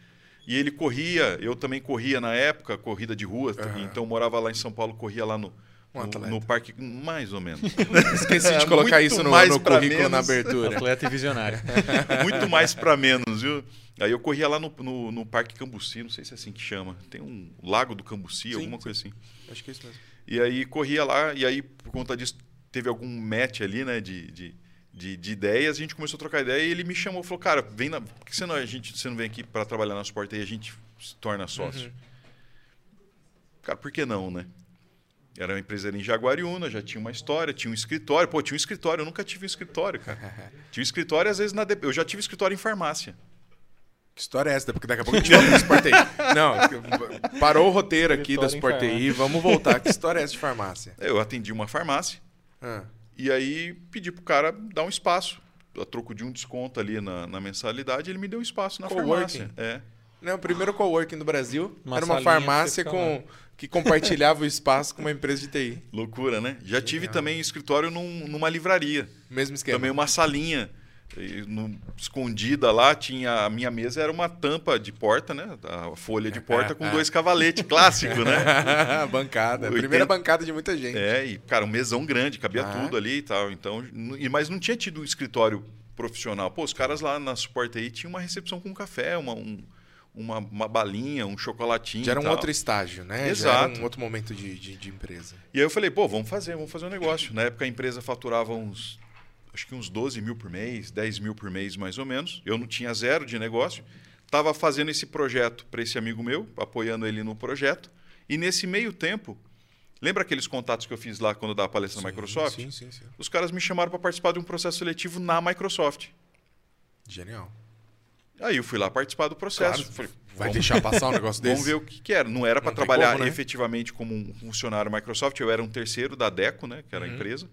E ele corria, eu também corria na época, corrida de rua. Uhum. Então morava lá em São Paulo, corria lá no, um no, no, parque, mais ou menos. Esqueci de colocar isso no, no currículo menos. na abertura. Atleta e visionário. Muito mais para menos, viu? Aí eu corria lá no, no, no, Parque Cambuci, não sei se é assim que chama. Tem um Lago do Cambuci, sim, alguma sim. coisa assim. Acho que é isso mesmo. E aí corria lá, e aí por conta disso teve algum match ali, né, de, de, de, de, ideias, a gente começou a trocar ideia e ele me chamou, falou, cara, vem na... por que você não, a gente, você não vem aqui para trabalhar na suporte e a gente se torna sócio? Uhum. Cara, por que não, né? Era uma empresa em Jaguariúna, já tinha uma história, tinha um escritório. Pô, tinha um escritório, eu nunca tive um escritório, cara. tinha um escritório, às vezes, na... eu já tive escritório em farmácia. Que história é essa? Porque daqui a pouco a gente volta pro Sport Não, parou o roteiro aqui da Sport vamos voltar. Que história é essa de farmácia? Eu atendi uma farmácia ah. E aí pedi pro cara dar um espaço. A troco de um desconto ali na, na mensalidade, ele me deu um espaço na farmácia. É. Não, o primeiro coworking do Brasil uma era uma farmácia com, que compartilhava o espaço com uma empresa de TI. Loucura, né? Já tive também escritório num, numa livraria. Mesmo esquema. Também uma salinha no, escondida lá tinha a minha mesa era uma tampa de porta, né? A folha de porta com dois cavaletes, clássico, né? bancada, 80... primeira bancada de muita gente. É, e cara, um mesão grande, cabia ah. tudo ali e tal. Então, mas não tinha tido um escritório profissional. Pô, os caras lá na suporte aí tinham uma recepção com café, uma, um, uma, uma balinha, um chocolatinho. Já era um outro estágio, né? Exato. Já era um outro momento de, de, de empresa. E aí eu falei, pô, vamos fazer, vamos fazer um negócio. Na época a empresa faturava uns acho que uns 12 mil por mês, 10 mil por mês mais ou menos. Eu não tinha zero de negócio. Estava fazendo esse projeto para esse amigo meu, apoiando ele no projeto. E nesse meio tempo, lembra aqueles contatos que eu fiz lá quando eu dava palestra sim, na Microsoft? Sim, sim, sim. Os caras me chamaram para participar de um processo seletivo na Microsoft. Genial. Aí eu fui lá participar do processo. Claro. Falei, Vai vamos- deixar passar um negócio desse? Vamos ver o que, que era. Não era para trabalhar como, né? efetivamente como um funcionário Microsoft, eu era um terceiro da Deco, né, que era Uhum. a empresa.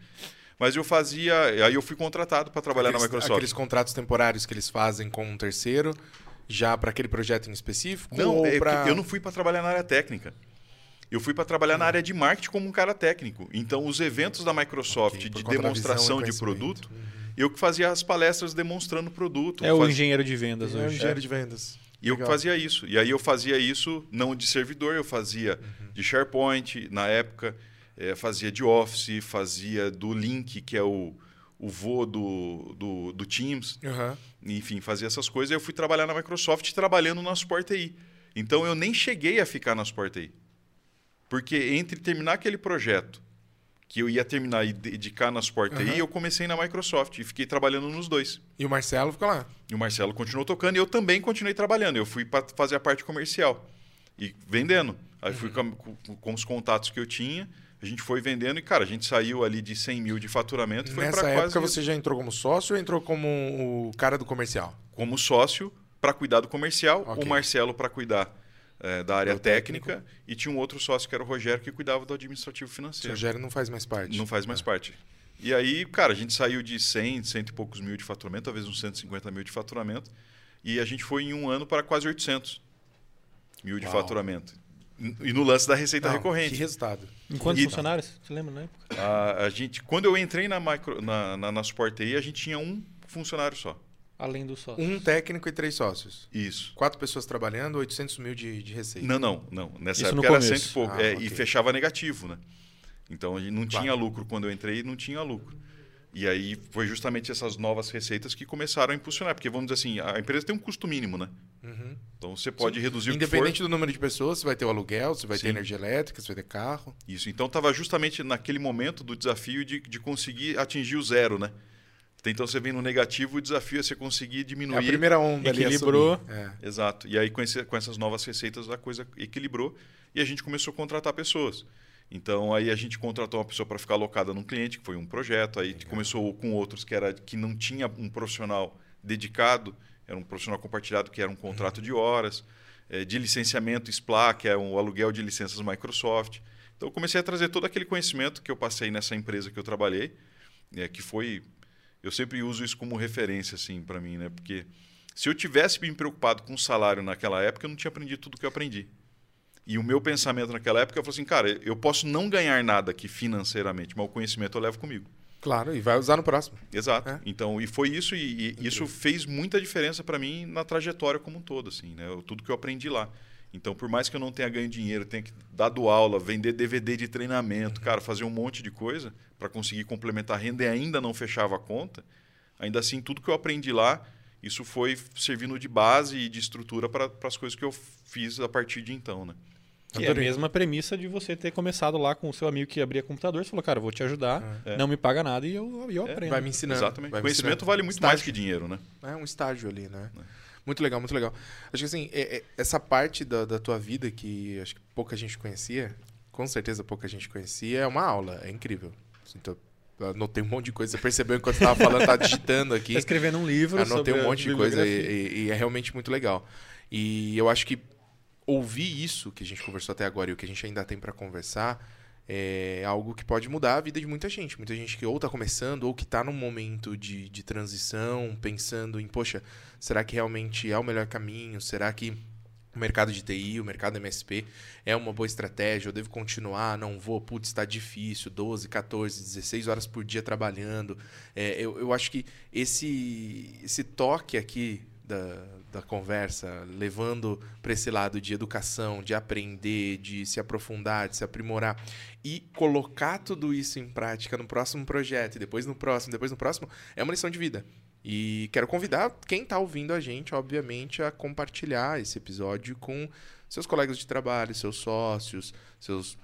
Mas eu fazia, aí eu fui contratado para trabalhar aqueles, na Microsoft. Aqueles contratos temporários que eles fazem com um terceiro, já para aquele projeto em específico? Não, é pra... eu não fui para trabalhar na área técnica. Eu fui para trabalhar na área de marketing como um cara técnico. Então, os eventos da Microsoft Ok, por de demonstração de produto, eu que fazia as palestras demonstrando o produto. É o Faz- engenheiro de vendas É um hoje. engenheiro de vendas. E eu que fazia isso. E aí eu fazia isso não de servidor, eu fazia Uhum. de SharePoint na época, eh, fazia de Office, fazia do Link, que é o, o vô do, do, do Teams. Aham. Enfim, fazia essas coisas. E eu fui trabalhar na Microsoft trabalhando na Support TI. Então eu nem cheguei a ficar na Support TI. Porque entre terminar aquele projeto que eu ia terminar e dedicar na Support TI, Aham. eu comecei na Microsoft e fiquei trabalhando nos dois. E o Marcelo ficou lá. E o Marcelo continuou tocando e eu também continuei trabalhando. Eu fui para fazer a parte comercial e vendendo. Aí fui com, com- com os contatos que eu tinha, a gente foi vendendo e, cara, a gente saiu ali de 100 mil de faturamento e foi Nessa para época quase você já entrou como sócio ou entrou como o cara do comercial? como sócio para cuidar do comercial, Ok. o Marcelo para cuidar eh, da área Do técnica e tinha um outro sócio que era o Rogério que cuidava do administrativo O financeiro. Rogério não faz mais parte. Não faz mais parte. E aí, cara, a gente saiu de 100, cento e poucos mil de faturamento, talvez uns 150 mil de faturamento, e a gente foi em um ano para quase 800 mil de Uau. faturamento. E no lance da receita Não, recorrente. Que resultado. Em quantos E- funcionários? Você lembra na época? A, a gente, quando eu entrei na, micro, na, na, na Support TI, a gente tinha um funcionário só. Além do sócio. Um técnico e três sócios. Isso. Quatro pessoas trabalhando, 800 mil de, de receita. Não, não, não. Nessa Isso no época era começo. cento e pouco. Ah, É, ok. E fechava negativo, né? Então a gente não Claro. tinha lucro quando eu entrei, não tinha lucro. E aí foi justamente essas novas receitas que começaram a impulsionar. Porque, vamos dizer assim, a empresa tem um custo mínimo, né? Uhum. Então você pode reduzir o que Independente do número de pessoas, você vai ter o aluguel, você vai ter Sim. energia elétrica, você vai ter carro. Isso. Então estava justamente naquele momento do desafio de, de conseguir atingir o zero, né? Então você vem no negativo, o desafio é você conseguir É diminuir. a primeira onda equilibrou. É. Exato. E aí, com, esse- com essas novas receitas, a coisa equilibrou e a gente começou a contratar pessoas. Então, aí a gente contratou uma pessoa para ficar alocada num cliente, que foi um projeto. Aí começou com outros que, era, que não tinha um profissional dedicado, era um profissional compartilhado, que era um contrato de horas. eh, de licenciamento SPLA, que é um aluguel de licenças Microsoft. Então, eu comecei a trazer todo aquele conhecimento que eu passei nessa empresa que eu trabalhei, eh, que foi eu sempre uso isso como referência assim para mim, né? Porque se eu tivesse me preocupado com o salário naquela época, eu não tinha aprendido tudo que eu aprendi. E o meu pensamento naquela época foi assim, cara, eu posso não ganhar nada aqui financeiramente, mas o conhecimento eu levo comigo. Claro, e vai usar no próximo. Exato. É. Então, e foi isso e, e isso fez muita diferença para mim na trajetória como um todo, assim, né? Eu- Tudo que eu aprendi lá. Então, por mais que eu não tenha ganho dinheiro, tenha que dado aula, vender DVD de treinamento, cara, fazer um monte de coisa para conseguir complementar a renda e ainda não fechava a conta, ainda assim, tudo que eu aprendi lá, isso foi servindo de base e de estrutura para as coisas que eu fiz a partir de então, né? E é a mesma premissa de você ter começado lá com o seu amigo que abria computador. Você falou, cara, vou te ajudar, É. não me paga nada e eu, eu É, aprendo. Vai me ensinando. Exatamente. vai me Conhecimento ensinando. vale muito Estágio. mais que dinheiro, né? É um estágio ali, né? Muito legal, muito legal. Acho que assim, é- é- essa parte da, da tua vida que acho que pouca gente conhecia, com certeza pouca gente conhecia, é uma aula, é incrível. Então, anotei um monte de coisa. Você percebeu enquanto estava falando, tá digitando aqui. Tá escrevendo um livro Anotei um monte de coisa e, e- e é realmente muito legal. E eu acho que ouvir isso que a gente conversou até agora e o que a gente ainda tem para conversar é algo que pode mudar a vida de muita gente. Muita gente que ou está começando ou que está num momento de, de transição, pensando em, poxa, será que realmente é o melhor caminho? Será que o mercado de TI, o mercado MSP é uma boa estratégia? Eu devo continuar? Não vou? Putz, está difícil. 12, 14, 16 horas por dia trabalhando. É, eu, eu acho que esse, esse toque aqui da, da conversa, levando para esse lado de educação, de aprender, de se aprofundar, de se aprimorar e colocar tudo isso em prática no próximo projeto, e depois no próximo, depois no próximo, é uma lição de vida. E quero convidar quem está ouvindo a gente, obviamente, a compartilhar esse episódio com seus colegas de trabalho, seus sócios, seus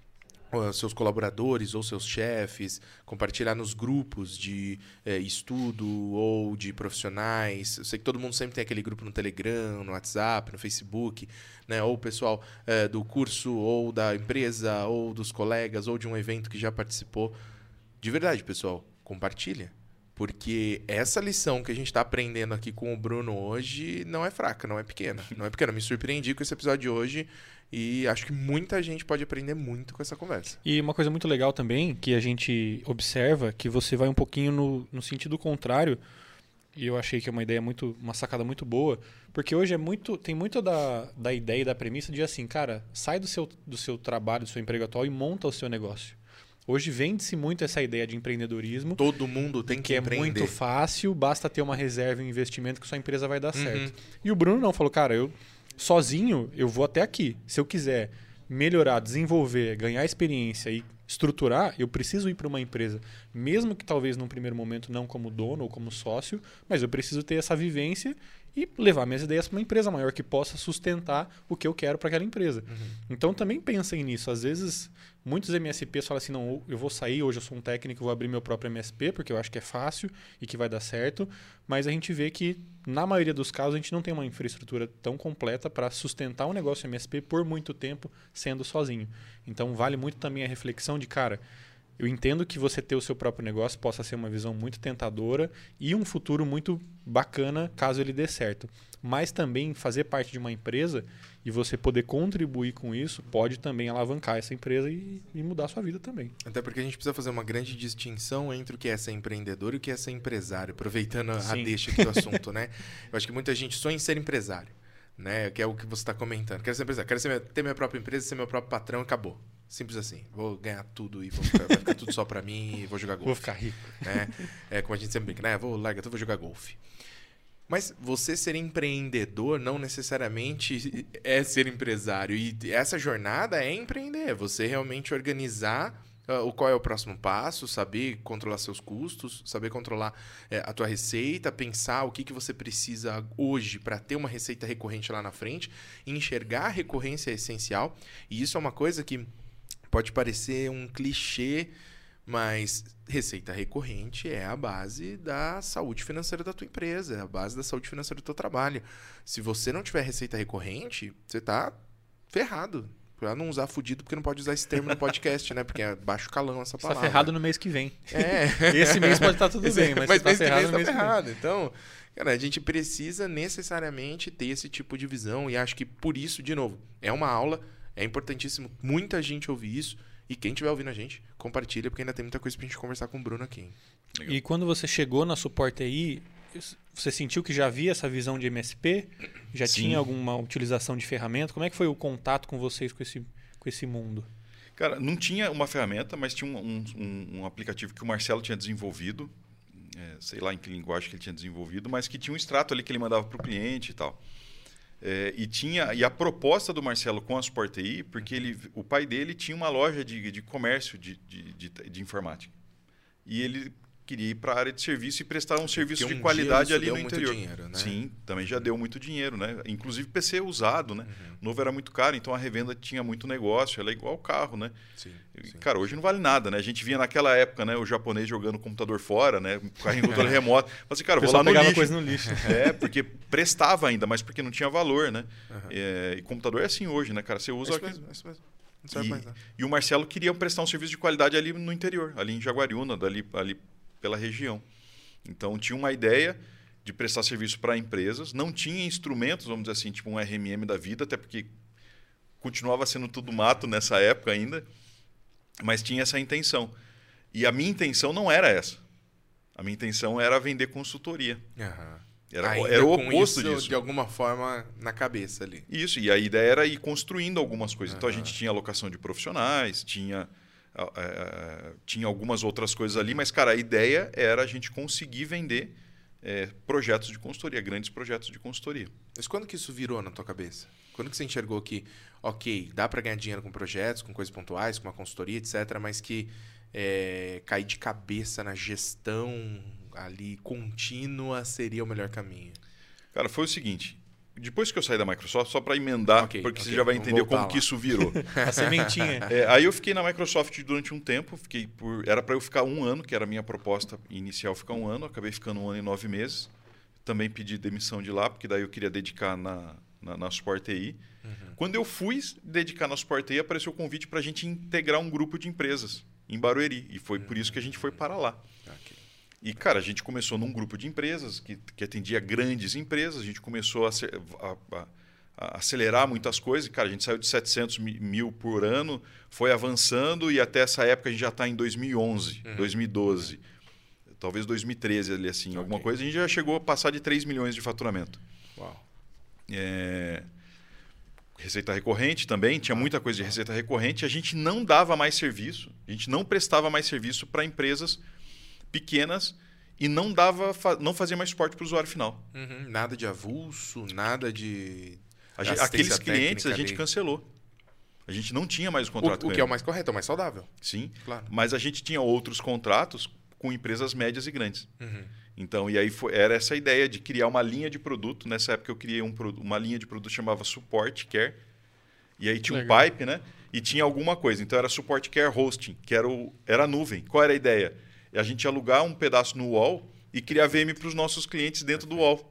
seus colaboradores ou seus chefes, compartilhar nos grupos de eh, estudo ou de profissionais. Eu sei que todo mundo sempre tem aquele grupo no Telegram, no WhatsApp, no Facebook, né? ou o pessoal eh, do curso, ou da empresa, ou dos colegas, ou de um evento que já participou. De verdade, pessoal, compartilha. Porque essa lição que a gente está aprendendo aqui com o Bruno hoje não é fraca, não é pequena. Não é pequena. Me surpreendi com esse episódio de hoje e acho que muita gente pode aprender muito com essa conversa. E uma coisa muito legal também que a gente observa que você vai um pouquinho no, no sentido contrário e eu achei que é uma ideia muito uma sacada muito boa porque hoje é muito tem muito da, da ideia e da premissa de assim cara sai do seu do seu trabalho do seu emprego atual e monta o seu negócio hoje vende-se muito essa ideia de empreendedorismo Todo mundo tem que, que é empreender. muito fácil basta ter uma reserva e um investimento que sua empresa vai dar Uhum. certo e o Bruno não falou cara eu sozinho eu vou até aqui. Se eu quiser melhorar desenvolver ganhar experiência e estruturar eu preciso ir para uma empresa. Mesmo que talvez num primeiro momento não como dono ou como sócio mas eu preciso ter essa vivência e levar minhas ideias para uma empresa maior que possa sustentar o que eu quero para aquela empresa. Então também pensem nisso. Às vezes, muitos MSPs falam assim: não, eu vou sair, hoje eu sou um técnico, vou abrir meu próprio MSP, porque eu acho que é fácil e que vai dar certo. Mas a gente vê que, na maioria dos casos, a gente não tem uma infraestrutura tão completa para sustentar um negócio MSP por muito tempo sendo sozinho. Então vale muito também a reflexão de, cara. Eu entendo que você ter o seu próprio negócio possa ser uma visão muito tentadora e um futuro muito bacana caso ele dê certo. Mas também fazer parte de uma empresa e você poder contribuir com isso pode também alavancar essa empresa e, e mudar a sua vida também. Até porque a gente precisa fazer uma grande distinção entre o que é ser empreendedor e o que é ser empresário, aproveitando a Sim. deixa aqui do assunto, né? Eu acho que muita gente sonha em ser empresário, né? Que é o que você está comentando. Quero ser empresário, quero ser ter minha própria empresa, ser meu próprio patrão e acabou. Simples assim. Vou ganhar tudo e vou ficar, vai ficar tudo só pra mim e vou jogar golfe. Vou ficar rico. né? É como a gente sempre brinca, né? Vou largar tudo, vou jogar golfe. Mas você ser empreendedor não necessariamente é ser empresário. E essa jornada é empreender. é Você realmente organizar ah, o qual é o próximo passo, saber controlar seus custos, saber controlar eh, a tua receita, pensar o que, que você precisa hoje para ter uma receita recorrente lá na frente, enxergar a recorrência é essencial. E isso é uma coisa que pode parecer um clichê, mas receita recorrente é a base da saúde financeira da tua empresa, é a base da saúde financeira do teu trabalho. Se você não tiver receita recorrente, você tá ferrado. Pra não usar fudido, porque não pode usar esse termo no podcast, né? Porque é baixo calão essa Você tá palavra. ferrado no mês que vem. É. Esse mês pode estar tudo Esse- bem, mas, mas você tá mês ferrado no tá mês que vem. ferrado. Então, cara, a gente precisa necessariamente ter esse tipo de visão e acho que por isso, de novo, é uma aula, é importantíssimo muita gente ouvir isso e quem estiver ouvindo a gente, compartilha porque ainda tem muita coisa pra gente conversar com o Bruno aqui. Legal. E quando você chegou na Suporte aí, você sentiu que já havia essa visão de MSP? Já Sim. tinha alguma utilização de ferramenta? Como é que foi o contato com vocês com esse, com esse mundo? Cara, não tinha uma ferramenta, mas tinha um, um- um- um aplicativo que o Marcelo tinha desenvolvido, é, sei lá em que linguagem que ele tinha desenvolvido, mas que tinha um extrato ali que ele mandava para o cliente e tal. É, e tinha e a proposta do Marcelo com a Sport TI, porque ele, o pai dele tinha uma loja de, de comércio de, de, de, de informática. E ele queria ir para a área de serviço e prestar um serviço Porque de um qualidade ali deu no muito interior. dinheiro, né? Sim, também já deu muito dinheiro, né? Inclusive PC usado, né? Novo era muito caro, então a revenda tinha muito negócio, ela é igual o carro, né? Sim. E, sim. Cara, hoje não vale nada, né? A gente via naquela época, né, o japonês jogando o computador fora, né? O carrinho controle remoto. Falei assim, cara, vou lá no lixo. coisa no lixo. É, porque prestava ainda, mas porque não tinha valor, né? Aham. É, e computador é assim hoje, né, cara? Você É usa. isso aqui- mesmo, é isso mesmo. Não serve E- mais nada. E o Marcelo queria prestar um serviço de qualidade ali no interior, ali em Jaguariúna, dali, ali pela região. Então tinha uma ideia de prestar serviço para empresas, não tinha instrumentos, vamos dizer assim, tipo um RMM da vida, até porque continuava sendo tudo mato nessa época ainda, mas tinha essa intenção. E a minha intenção não era essa. A minha intenção era vender consultoria. Aham. Era, Ainda era o oposto isso, disso. De alguma forma na cabeça ali. Isso, e a ideia era ir construindo algumas coisas. Então a gente tinha alocação de profissionais, tinha, ah, eh, tinha algumas outras coisas ali, mas, cara, a ideia era a gente conseguir vender eh, projetos de consultoria, grandes projetos de consultoria. Mas quando que isso virou na tua cabeça? Quando que você enxergou que, ok, dá pra ganhar dinheiro com projetos, com coisas pontuais, com uma consultoria, etc., mas que é, cair de cabeça na gestão ali contínua seria o melhor caminho? Cara, foi o seguinte. Depois que eu saí da Microsoft, só para emendar, Ok, porque você ok, já vai entender como lá. que isso virou. A sementinha. É, aí eu fiquei na Microsoft durante um tempo, fiquei por, era para eu ficar um ano, que era a minha proposta inicial ficar um ano, acabei ficando um ano e nove meses. Também pedi demissão de lá, porque daí eu queria dedicar na, na, na Sport TI. Quando eu fui dedicar na Sport TI, apareceu o convite para a gente integrar um grupo de empresas em Barueri, e foi por isso que a gente foi para lá. Ok. E, cara, a gente começou num grupo de empresas que, que atendia grandes empresas, a gente começou a, a, a, acelerar muitas coisas. Cara, a gente saiu de 700 mil por ano, foi avançando e até essa época a gente já está em 2011, uhum. 2012, talvez 2013 ali assim, okay. alguma coisa. A gente já chegou a passar de 3 milhões de faturamento. Uau. É... Receita recorrente também, tinha muita coisa de receita recorrente. A gente não dava mais serviço, a gente não prestava mais serviço para empresas pequenas e não dava, não fazia mais suporte para o usuário final. Uhum, nada de avulso, nada de. Gente, aqueles clientes a gente ali. cancelou. A gente não tinha mais o contrato. O, o que é o mais correto, é o mais saudável. Sim. Claro. Mas a gente tinha outros contratos com empresas médias e grandes. Uhum. Então, e aí foi, era essa ideia de criar uma linha de produto. Nessa época eu criei um, uma linha de produto que chamava Support Care. E aí tinha Legal. um pipe, né? E tinha alguma coisa. Então era Support Care Hosting, que era, o, era a nuvem. Qual era a ideia? A gente alugar um pedaço no UOL e criar VM para os nossos clientes dentro do UOL.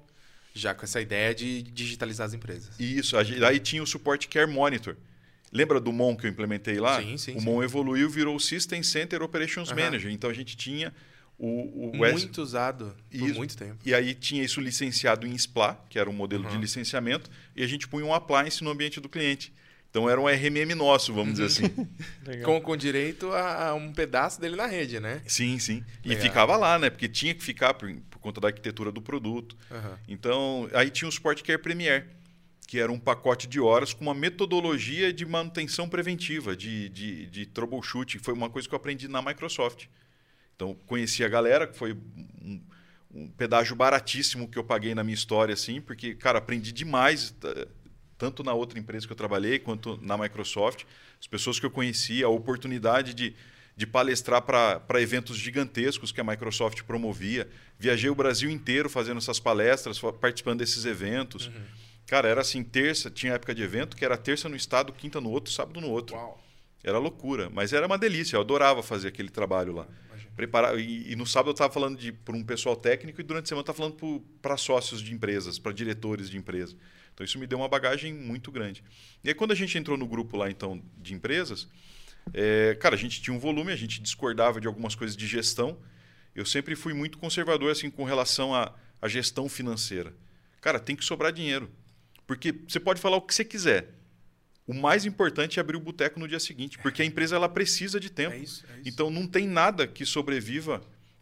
Já com essa ideia de digitalizar as empresas. Isso. Aí tinha o Support Care Monitor. Lembra do MON que eu implementei lá? Sim, sim. O sim. MON evoluiu virou o System Center Operations uhum. Manager. Então a gente tinha o, o muito usado por isso. muito tempo. E aí tinha isso licenciado em SPLA, que era um modelo uhum. de licenciamento, e a gente punha um appliance no ambiente do cliente. Então era um RMM nosso, vamos dizer assim. com, com direito a, um pedaço dele na rede, né? Sim, sim. Legal. E ficava lá, né? Porque tinha que ficar por, por conta da arquitetura do produto. Uhum. Então, aí tinha o Sport Care Premier, que era um pacote de horas com uma metodologia de manutenção preventiva, de, de, de troubleshoot. Foi uma coisa que eu aprendi na Microsoft. Então, conheci a galera, que foi um, um pedágio baratíssimo que eu paguei na minha história, assim, porque, cara, aprendi demais tanto na outra empresa que eu trabalhei quanto na Microsoft, as pessoas que eu conheci, a oportunidade de, de palestrar para eventos gigantescos que a Microsoft promovia. Viajei o Brasil inteiro fazendo essas palestras, participando desses eventos. Uhum. Cara, era assim, terça, tinha época de evento que era terça no estado, quinta no outro, sábado no outro. Uau. Era loucura, mas era uma delícia, eu adorava fazer aquele trabalho lá. Preparar, e, e, no sábado eu estava falando para um pessoal técnico e durante a semana eu estava falando para sócios de empresas, para diretores de empresas. Então isso me deu uma bagagem muito grande. E aí quando a gente entrou no grupo lá então de empresas, é, cara, a gente tinha um volume, a gente discordava de algumas coisas de gestão. Eu sempre fui muito conservador assim com relação à, à gestão financeira. Cara, tem que sobrar dinheiro. Porque você pode falar o que você quiser. O mais importante é abrir o boteco no dia seguinte, porque a empresa ela precisa de tempo. É isso, é isso. Então não tem nada que sobreviva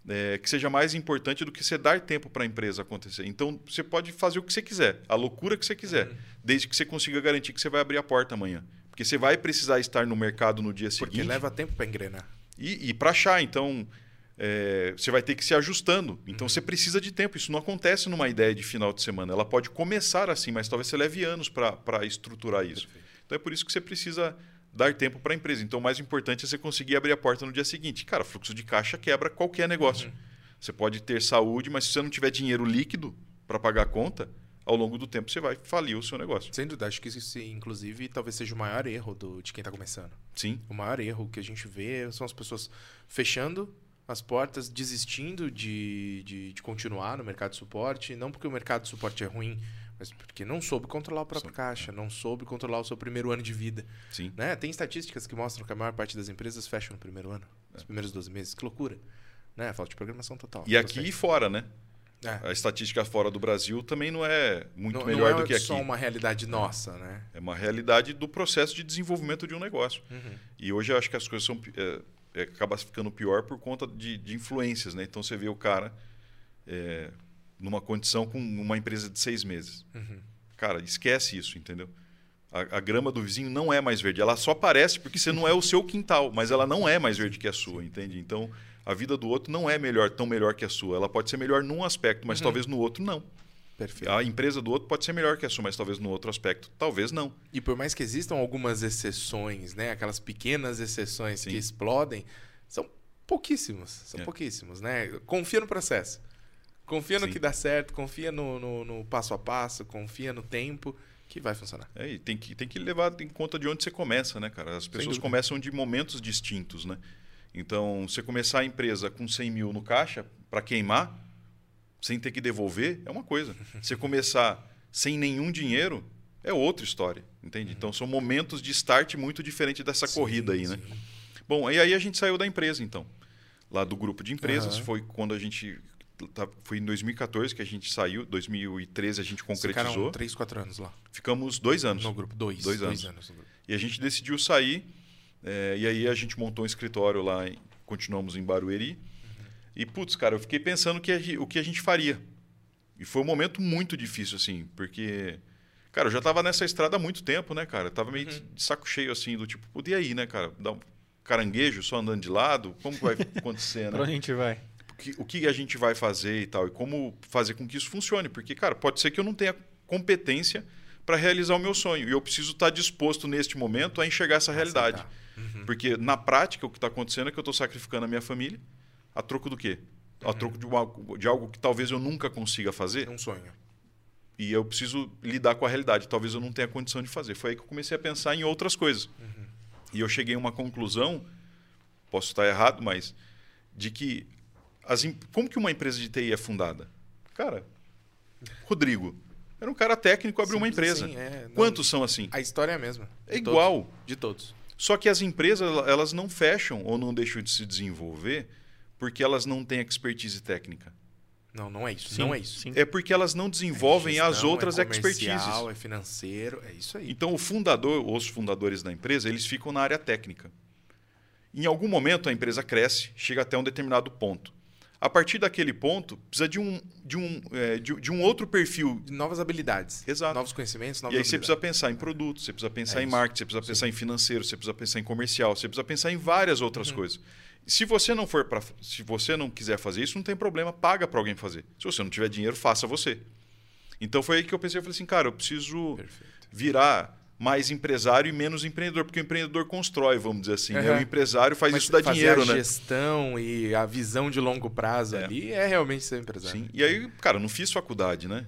é, que seja mais importante do que você dar tempo para a empresa acontecer. Então, você pode fazer o que você quiser, a loucura que você quiser, uhum. desde que você consiga garantir que você vai abrir a porta amanhã. Porque você vai precisar estar no mercado no dia seguinte. Porque leva tempo para engrenar. E, e para achar. Então, é, você vai ter que se ajustando. Então, uhum. você precisa de tempo. Isso não acontece numa ideia de final de semana. Ela pode começar assim, mas talvez você leve anos para estruturar isso. Perfeito. Então, é por isso que você precisa dar tempo para a empresa. Então, o mais importante é você conseguir abrir a porta no dia seguinte. Cara, fluxo de caixa quebra qualquer negócio. Uhum. Você pode ter saúde, mas se você não tiver dinheiro líquido para pagar a conta, ao longo do tempo você vai falir o seu negócio. Sem dúvida, acho que isso, inclusive, talvez seja o maior erro do, de quem está começando. Sim. O maior erro que a gente vê são as pessoas fechando as portas, desistindo de, de, de continuar no mercado de suporte, não porque o mercado de suporte é ruim, mas porque não soube controlar o próprio caixa, não soube controlar o seu primeiro ano de vida. Sim. Né? Tem estatísticas que mostram que a maior parte das empresas fecham no primeiro ano, é. nos primeiros 12 meses. Que loucura. Né? Falta de programação total. E aqui e fora, né? É. A estatística fora do Brasil também não é muito não, melhor não é do que aqui. Não é só uma realidade nossa, né? É uma realidade do processo de desenvolvimento de um negócio. Uhum. E hoje eu acho que as coisas são é, é, acaba ficando pior por conta de, de, influências, né? Então você vê o cara é, numa condição com uma empresa de seis meses. Uhum. Cara, esquece isso, entendeu? A, a, grama do vizinho não é mais verde. Ela só aparece porque você não é o seu quintal, mas ela não é mais verde que a sua, entende? Então, a vida do outro não é melhor, tão melhor que a sua. Ela pode ser melhor num aspecto, mas uhum. talvez no outro não. Perfeito. A empresa do outro pode ser melhor que a sua, mas talvez no outro aspecto, talvez não. E por mais que existam algumas exceções, né, aquelas pequenas exceções Sim. que explodem, são pouquíssimos, são é. pouquíssimos, né? Confia no processo. Confia Sim. no que dá certo, confia no, no, no, passo a passo, confia no tempo que vai funcionar. É, e tem que, tem que levar em conta de onde você começa, né, cara? As pessoas começam de momentos distintos, né? Então, você começar a empresa com 100 mil no caixa para queimar, sem ter que devolver, é uma coisa. Você começar sem nenhum dinheiro, é outra história, entende? Uhum. Então, são momentos de start muito diferente dessa sim, corrida aí, né? Bom, e aí a gente saiu da empresa, então. lá do grupo de empresas. Aham. Foi quando a gente. Tá- Foi em 2014 que a gente saiu, 2013 a gente Ficaram concretizou. três, quatro anos lá. Ficamos dois anos. No grupo. Dois. Dois Dois, anos. anos. no grupo. E a gente decidiu sair, é, e aí a gente montou um escritório lá, em- continuamos em Barueri. E, putz, cara, eu fiquei pensando que a o que a gente faria. E foi um momento muito difícil, assim, porque, cara, eu já tava nessa estrada há muito tempo, né, cara? Eu tava meio Uhum. de saco cheio, assim, do tipo, e aí, né, cara? Dar um caranguejo só andando de lado? Como que vai acontecer, Pra onde né? a gente vai? O que, o que a gente vai fazer e tal? E como fazer com que isso funcione? Porque, cara, pode ser que eu não tenha competência para realizar o meu sonho. E eu preciso estar disposto, neste momento, a enxergar essa realidade. Uhum. Porque na prática o que está acontecendo é que eu estou sacrificando a minha família a troco do quê? A troco de algo, de algo que talvez eu nunca consiga fazer É um sonho. e eu preciso lidar com a realidade. Talvez eu não tenha condição de fazer. Foi aí que eu comecei a pensar em outras coisas. E eu cheguei a uma conclusão, posso estar errado, mas de que as, como que uma empresa de TI é fundada? Cara, Rodrigo era um cara técnico, abriu uma empresa. assim, é, não- Quantos são assim? A história é a mesma. É De igual. todos. De todos. Só que as empresas elas não fecham ou não deixam de se desenvolver porque elas não têm expertise técnica. Não, não é isso. Sim, não é isso. sim. É porque elas não desenvolvem É as gestão, outras é expertises. É financeiro, é isso aí. Então o fundador, os fundadores da empresa, eles ficam na área técnica. Em algum momento a empresa cresce, chega até um determinado ponto. A partir daquele ponto, precisa de um, de um, é, de, de um outro perfil. De novas habilidades. Exato. Novos conhecimentos, novas E aí você precisa pensar em produto, você precisa pensar É em isso. marketing, você precisa pensar em financeiro, você precisa pensar em comercial, você precisa pensar em várias Uhum. outras coisas. Se você não for para, se você não quiser fazer isso, não tem problema, paga para alguém fazer. Se você não tiver dinheiro, faça você. Então foi aí que eu pensei, eu falei assim, cara, eu preciso Perfeito. virar mais empresário e menos empreendedor, porque o empreendedor constrói, vamos dizer assim. né? Uhum. O empresário faz Mas isso dar dinheiro, a né? gestão e a visão de longo prazo É. ali é realmente ser empresário. Sim. E aí, cara, eu não fiz faculdade, né?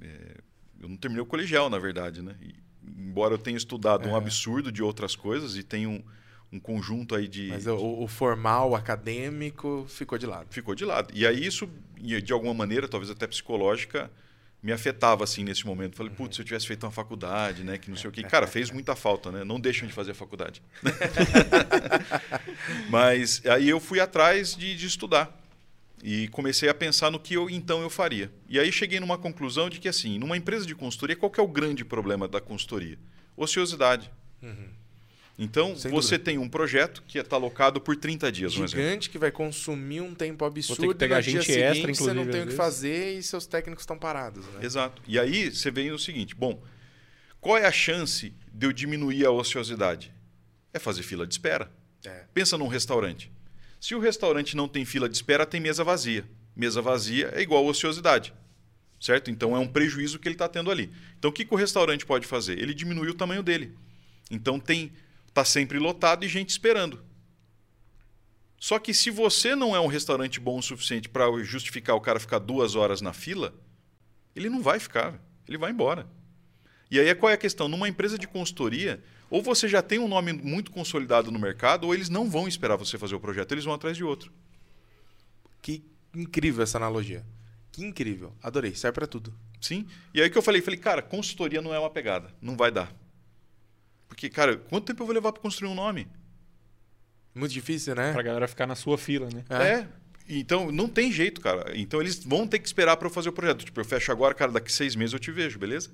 É, eu não terminei o colegial, na verdade, né? E, embora eu tenha estudado um Uhum. absurdo de outras coisas e tenha um, um conjunto aí de. Mas o, o formal, o acadêmico, ficou de lado. ficou de lado. E aí isso, de alguma maneira, talvez até psicológica, me afetava assim nesse momento. Falei, putz, se eu tivesse feito uma faculdade, né, que não sei o quê. Cara, fez muita falta, né? Não deixam de fazer a faculdade. Mas aí eu fui atrás de, de estudar e comecei a pensar no que eu então eu faria. E aí cheguei numa conclusão de que assim, numa empresa de consultoria, qual é o grande problema da consultoria? Ociosidade. Então, Sem você dúvida. tem um projeto que está alocado por 30 dias, um exemplo. Gigante que vai consumir um tempo absurdo. que pegar no dia gente extra, seguinte, Você não inclusive, tem o que fazer e seus técnicos estão parados. Né? Exato. E aí você vem no seguinte: bom, qual é a chance de eu diminuir a ociosidade? É fazer fila de espera. É. Pensa num restaurante. Se o restaurante não tem fila de espera, tem mesa vazia. Mesa vazia é igual a ociosidade. Certo? Então é um prejuízo que ele está tendo ali. Então o que, que o restaurante pode fazer? Ele diminui o tamanho dele. Então tem tá sempre lotado e gente esperando. Só que se você não é um restaurante bom o suficiente para justificar o cara ficar duas horas na fila, ele não vai ficar, ele vai embora. E aí qual é a questão? Numa empresa de consultoria, ou você já tem um nome muito consolidado no mercado, ou eles não vão esperar você fazer o projeto, eles vão atrás de outro. Que incrível essa analogia. Que incrível. Adorei. Serve pra tudo. Sim. E aí que eu falei, falei, cara, consultoria não é uma pegada, não vai dar. Porque, cara, quanto tempo eu vou levar para construir um nome? Muito difícil, né? Pra galera ficar na sua fila, né? É. É. Então, não tem jeito, cara. Então, eles vão ter que esperar para eu fazer o projeto. Tipo, eu fecho agora, cara, daqui seis meses eu te vejo, beleza?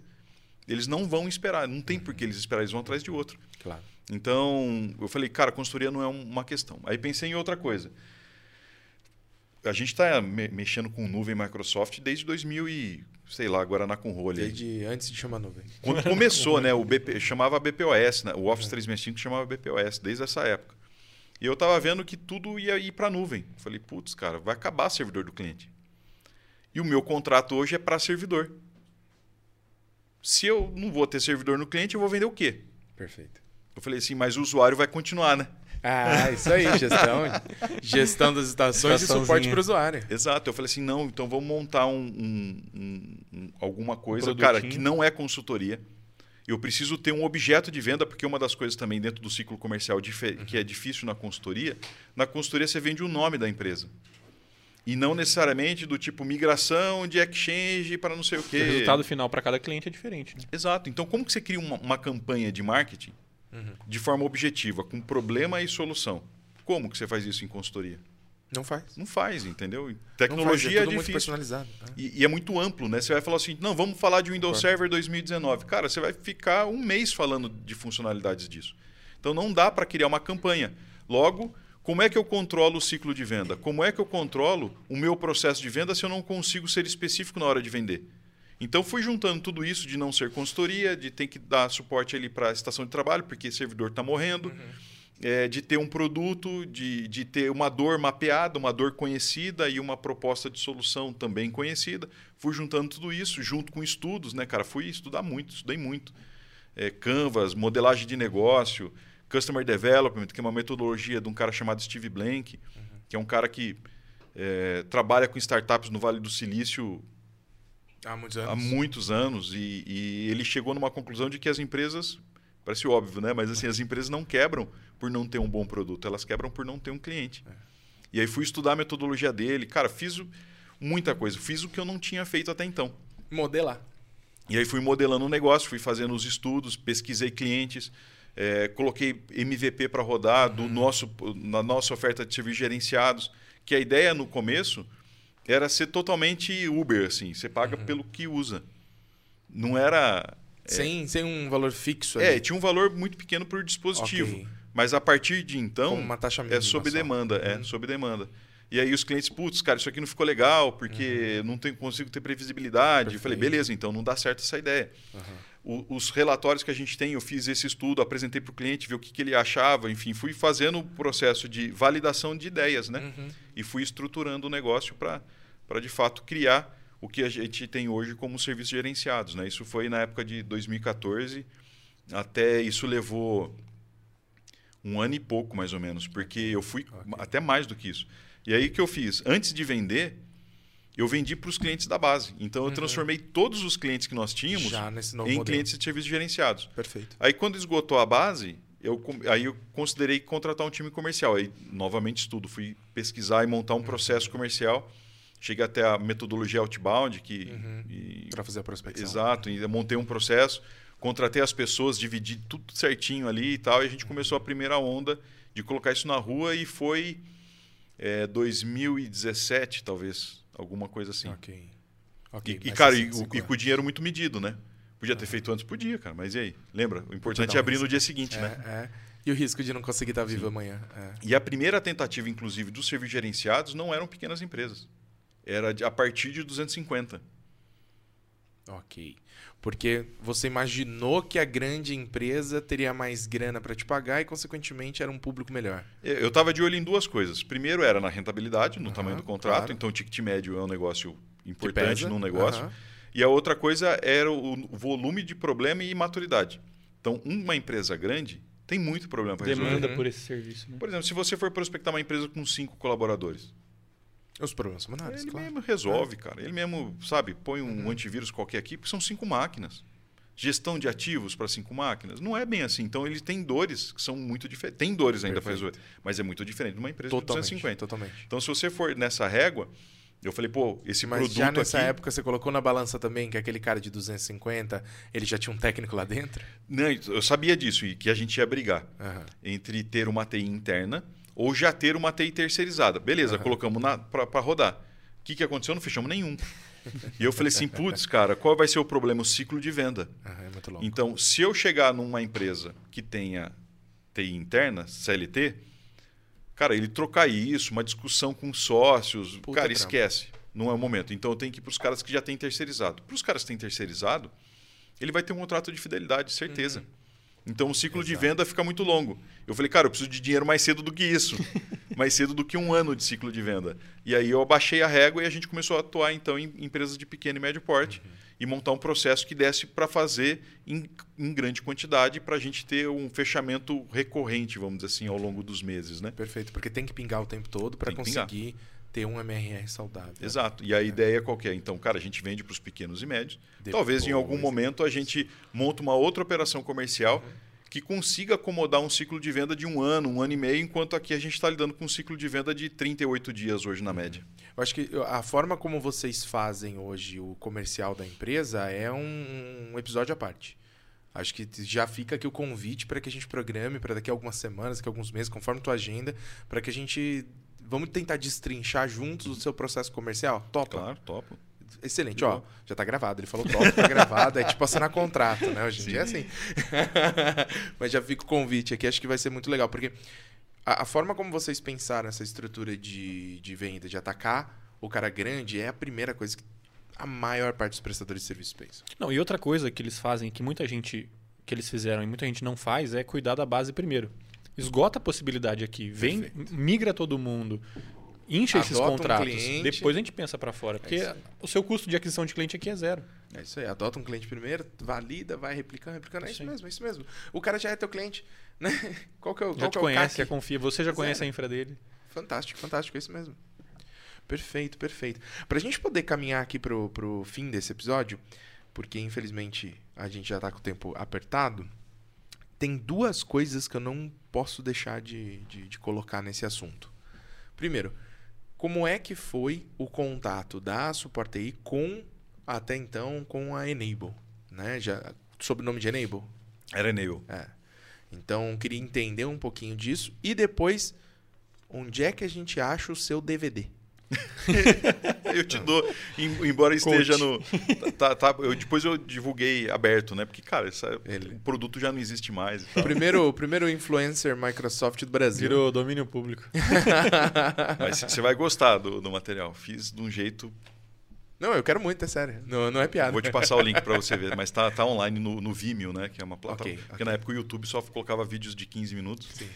Eles não vão esperar. Não tem por que eles esperar, eles vão atrás de outro. Claro. Então, eu falei, cara, consultoria não é um- uma questão. Aí pensei em outra coisa. A gente está mexendo com nuvem Microsoft desde 2000 e, sei lá, agora na com rolha. Desde antes de chamar nuvem. Quando começou, né? O BP, chamava BPOS, né? O Office 365 chamava BPOS, desde essa época. E eu estava vendo que tudo ia ir para a nuvem. Falei, putz, cara, vai acabar servidor do cliente. E o meu contrato hoje é para servidor. Se eu não vou ter servidor no cliente, eu vou vender o quê? Perfeito. Eu falei assim, mas o usuário vai continuar, né? Ah, isso aí, gestão. gestão das estações e suporte para o usuário. Exato. Eu falei assim, não, então vamos montar um, um- um- um- alguma coisa, produtinho. cara, que não é consultoria. Eu preciso ter um objeto de venda, porque uma das coisas também dentro do ciclo comercial dife- que é difícil na consultoria, na consultoria você vende o nome da empresa. E não necessariamente do tipo migração de exchange para não sei o quê. O resultado final para cada cliente é diferente, né? Exato. Então, como que você cria uma, uma campanha de marketing de forma objetiva, com problema e solução? Como que você faz isso em consultoria? Não faz. Não faz, entendeu? Não faz, Tecnologia é é, tudo muito difícil. personalizado. né? E, e é muito amplo, né? Você vai falar assim, não, vamos falar de Windows Claro. Server 2019. Cara, você vai ficar um mês falando de funcionalidades disso. Então não dá para criar uma campanha. Logo, como é que eu controlo o ciclo de venda? Como é que eu controlo o meu processo de venda se eu não consigo ser específico na hora de vender? Então fui juntando tudo isso de não ser consultoria, de ter que dar suporte ali para a estação de trabalho, porque servidor está morrendo, é, de ter um produto, de, de ter uma dor mapeada, uma dor conhecida e uma proposta de solução também conhecida. Fui juntando tudo isso, junto com estudos, né, cara? Fui estudar muito, estudei muito. É, Canvas, modelagem de negócio, Customer Development, que é uma metodologia de um cara chamado Steve Blank, que é um cara que é, trabalha com startups no Vale do Silício Há muitos anos. há muitos anos e, e ele chegou numa conclusão de que as empresas parece óbvio né mas assim as empresas não quebram por não ter um bom produto elas quebram por não ter um cliente. E aí fui estudar a metodologia dele. Cara fiz muita coisa fiz o que eu não tinha feito até então. Modelar. e aí fui modelando o negócio fui fazendo os estudos pesquisei clientes eh, coloquei MVP para rodar do nosso na nossa oferta de serviços gerenciados que a ideia no começo era ser totalmente Uber assim você paga pelo que usa não era Sem, sem um valor fixo é, ali. tinha um valor muito pequeno por dispositivo. Ok. Mas a partir de então, é sob demanda, é Uhum. sob demanda. E aí os clientes, putz, cara, isso aqui não ficou legal, Uhum. porque não tem, consigo ter previsibilidade. Eu falei, beleza, então não dá certo essa ideia. Aham. O- os relatórios que a gente tem, eu fiz esse estudo, apresentei para o cliente, ver o que, que ele achava, enfim, fui fazendo o processo de validação de ideias, né? Uhum. E fui estruturando o negócio para, de fato, criar o que a gente tem hoje como serviços gerenciados. Né? Isso foi na época de 2014, até isso levou um ano e pouco, mais ou menos, porque eu fui Ok. até mais do que isso. E aí o que eu fiz? Antes de vender, eu vendi para os clientes da base. Então eu transformei todos os clientes que nós tínhamos Uhum. Em modelo. clientes de serviços gerenciados. Perfeito. Aí quando esgotou a base, eu, aí eu considerei contratar um time comercial. Aí novamente estudo, fui pesquisar e montar um processo comercial. Cheguei até a metodologia outbound, que Uhum. e- Para fazer a prospecção. exato, e montei um processo, contratei as pessoas, dividi tudo certinho ali e tal, e a gente começou a primeira onda de colocar isso na rua e foi é, 2017, talvez, alguma coisa assim. Ok. E, Ok, e, mas cara, assim, e, o- cinco e anos. com o dinheiro muito medido, né? Podia ter feito antes, podia, cara. Mas e aí? Lembra? O importante é abrir no risco. dia seguinte, É, né? é. E o risco de não conseguir estar vivo amanhã. É. E a primeira tentativa, inclusive, dos serviços gerenciados não eram pequenas empresas. Era a partir de 250. Ok. Porque você imaginou que a grande empresa teria mais grana para te pagar e, consequentemente, era um público melhor. Eu estava de olho em duas coisas. Primeiro era na rentabilidade, no Aham, tamanho do contrato. claro. Então, o ticket médio é um negócio importante num negócio. Aham. E a outra coisa era o volume de problema e maturidade. Então, uma empresa grande tem muito problema para resolver. Demanda Uhum. por esse serviço. Né? Por exemplo, se você for prospectar uma empresa com cinco colaboradores, Os problemas são menores, ele claro. mesmo resolve, cara. Ele mesmo, sabe, põe um Uhum. antivírus qualquer aqui, porque são cinco máquinas. Gestão de ativos para cinco máquinas. Não é bem assim. Então, ele tem dores que são muito diferentes. Tem dores ainda para resolver, mas é muito diferente de uma empresa Totalmente, de 250. totalmente. Então, se você for nessa régua, eu falei, pô, esse Mas produto já nessa aqui... época você colocou na balança também que aquele cara de 250, ele já tinha um técnico lá dentro? Não, eu sabia disso e que a gente ia brigar Aham. entre ter uma TI interna ou já ter uma TI terceirizada. Beleza, Aham. colocamos para rodar. O que, que aconteceu? Não fechamos nenhum. e eu falei assim, putz, cara, qual vai ser o problema? O ciclo de venda. Aham, é muito louco. Então, se eu chegar numa empresa que tenha TI interna, CLT, cara, ele trocar isso, uma discussão com sócios, Puta cara, esquece. Não é o momento. Então, eu tenho que ir para os caras que já têm terceirizado. Para os caras que têm terceirizado, ele vai ter um contrato de fidelidade, certeza. Então, o ciclo de. Exato. venda fica muito longo. Eu falei, cara, eu preciso de dinheiro mais cedo do que isso. mais cedo do que um ano de ciclo de venda. E aí eu abaixei a régua e a gente começou a atuar, então, em empresas de pequeno e médio porte Uhum. e montar um processo que desse para fazer em, em grande quantidade para a gente ter um fechamento recorrente, vamos dizer assim, ao longo dos meses, né? Perfeito, porque tem que pingar o tempo todo para que pingar. Ter um MRR saudável. Exato. E a ideia qual é? Então, cara, a gente vende para os pequenos e médios. Depois, Talvez em algum momento a gente monta uma outra operação comercial que consiga acomodar um ciclo de venda de um ano, um ano e meio, enquanto aqui a gente está lidando com um ciclo de venda de 38 dias hoje na média. Eu acho que a forma como vocês fazem hoje o comercial da empresa é um, um episódio à parte. Acho que já fica aqui o convite para que a gente programe para daqui a algumas semanas, daqui a alguns meses, conforme tua agenda, para que a gente vamos tentar destrinchar juntos o seu processo comercial? Topa? Claro, topo. Excelente, ó. Já tá gravado. Ele falou top, tá gravado. É tipo assinar contrato, né? Hoje em Sim. dia é assim. Mas já fica o convite aqui, acho que vai ser muito legal, porque a, a forma como vocês pensaram essa estrutura de, de venda, de atacar o cara grande, é a primeira coisa que a maior parte dos prestadores de serviço pensam. Não, e outra coisa que eles fazem, que muita gente que eles fizeram e muita gente não faz, é cuidar da base primeiro. Esgota a possibilidade aqui, vem, Perfeito. migra todo mundo, incha esses um contratos. cliente. Depois a gente pensa para fora, porque aí. o seu custo de aquisição de cliente aqui é zero. É isso aí, adota um cliente primeiro, valida, vai replicando, replicando. É isso Sim. mesmo, é isso mesmo. O cara já é teu cliente, né? Qual que é o, Já qual te é o conhece, já confia, você já conhece Zero. a infra dele. Fantástico, fantástico, é isso mesmo. Perfeito, perfeito. Pra gente poder caminhar aqui pro, pro fim desse episódio, porque infelizmente a gente já tá com o tempo apertado, tem duas coisas que eu não posso deixar de, de, de colocar nesse assunto. Primeiro, como é que foi o contato da Suporte TI com, até então, com a Enable? Né? Já, sob o nome de Enable? Era Neil. É. Então, queria entender um pouquinho disso. E depois, onde é que a gente acha o seu DVD? Eu te dou, em- embora esteja Conte. no. Tá, tá- eu, depois eu divulguei aberto, né? Porque, cara, essa- Ele. o produto já não existe mais. e O tal. primeiro, o primeiro influencer Microsoft do Brasil. Virou domínio público. Mas você vai gostar do, do material. Fiz de um jeito. Não, eu quero muito, é sério. Não, não é piada. Vou te passar o link pra você ver. Mas tá, tá online no, no Vimeo, né? Que é uma plataforma. Ok, Porque ok. na época o YouTube só colocava vídeos de 15 minutos. Sim.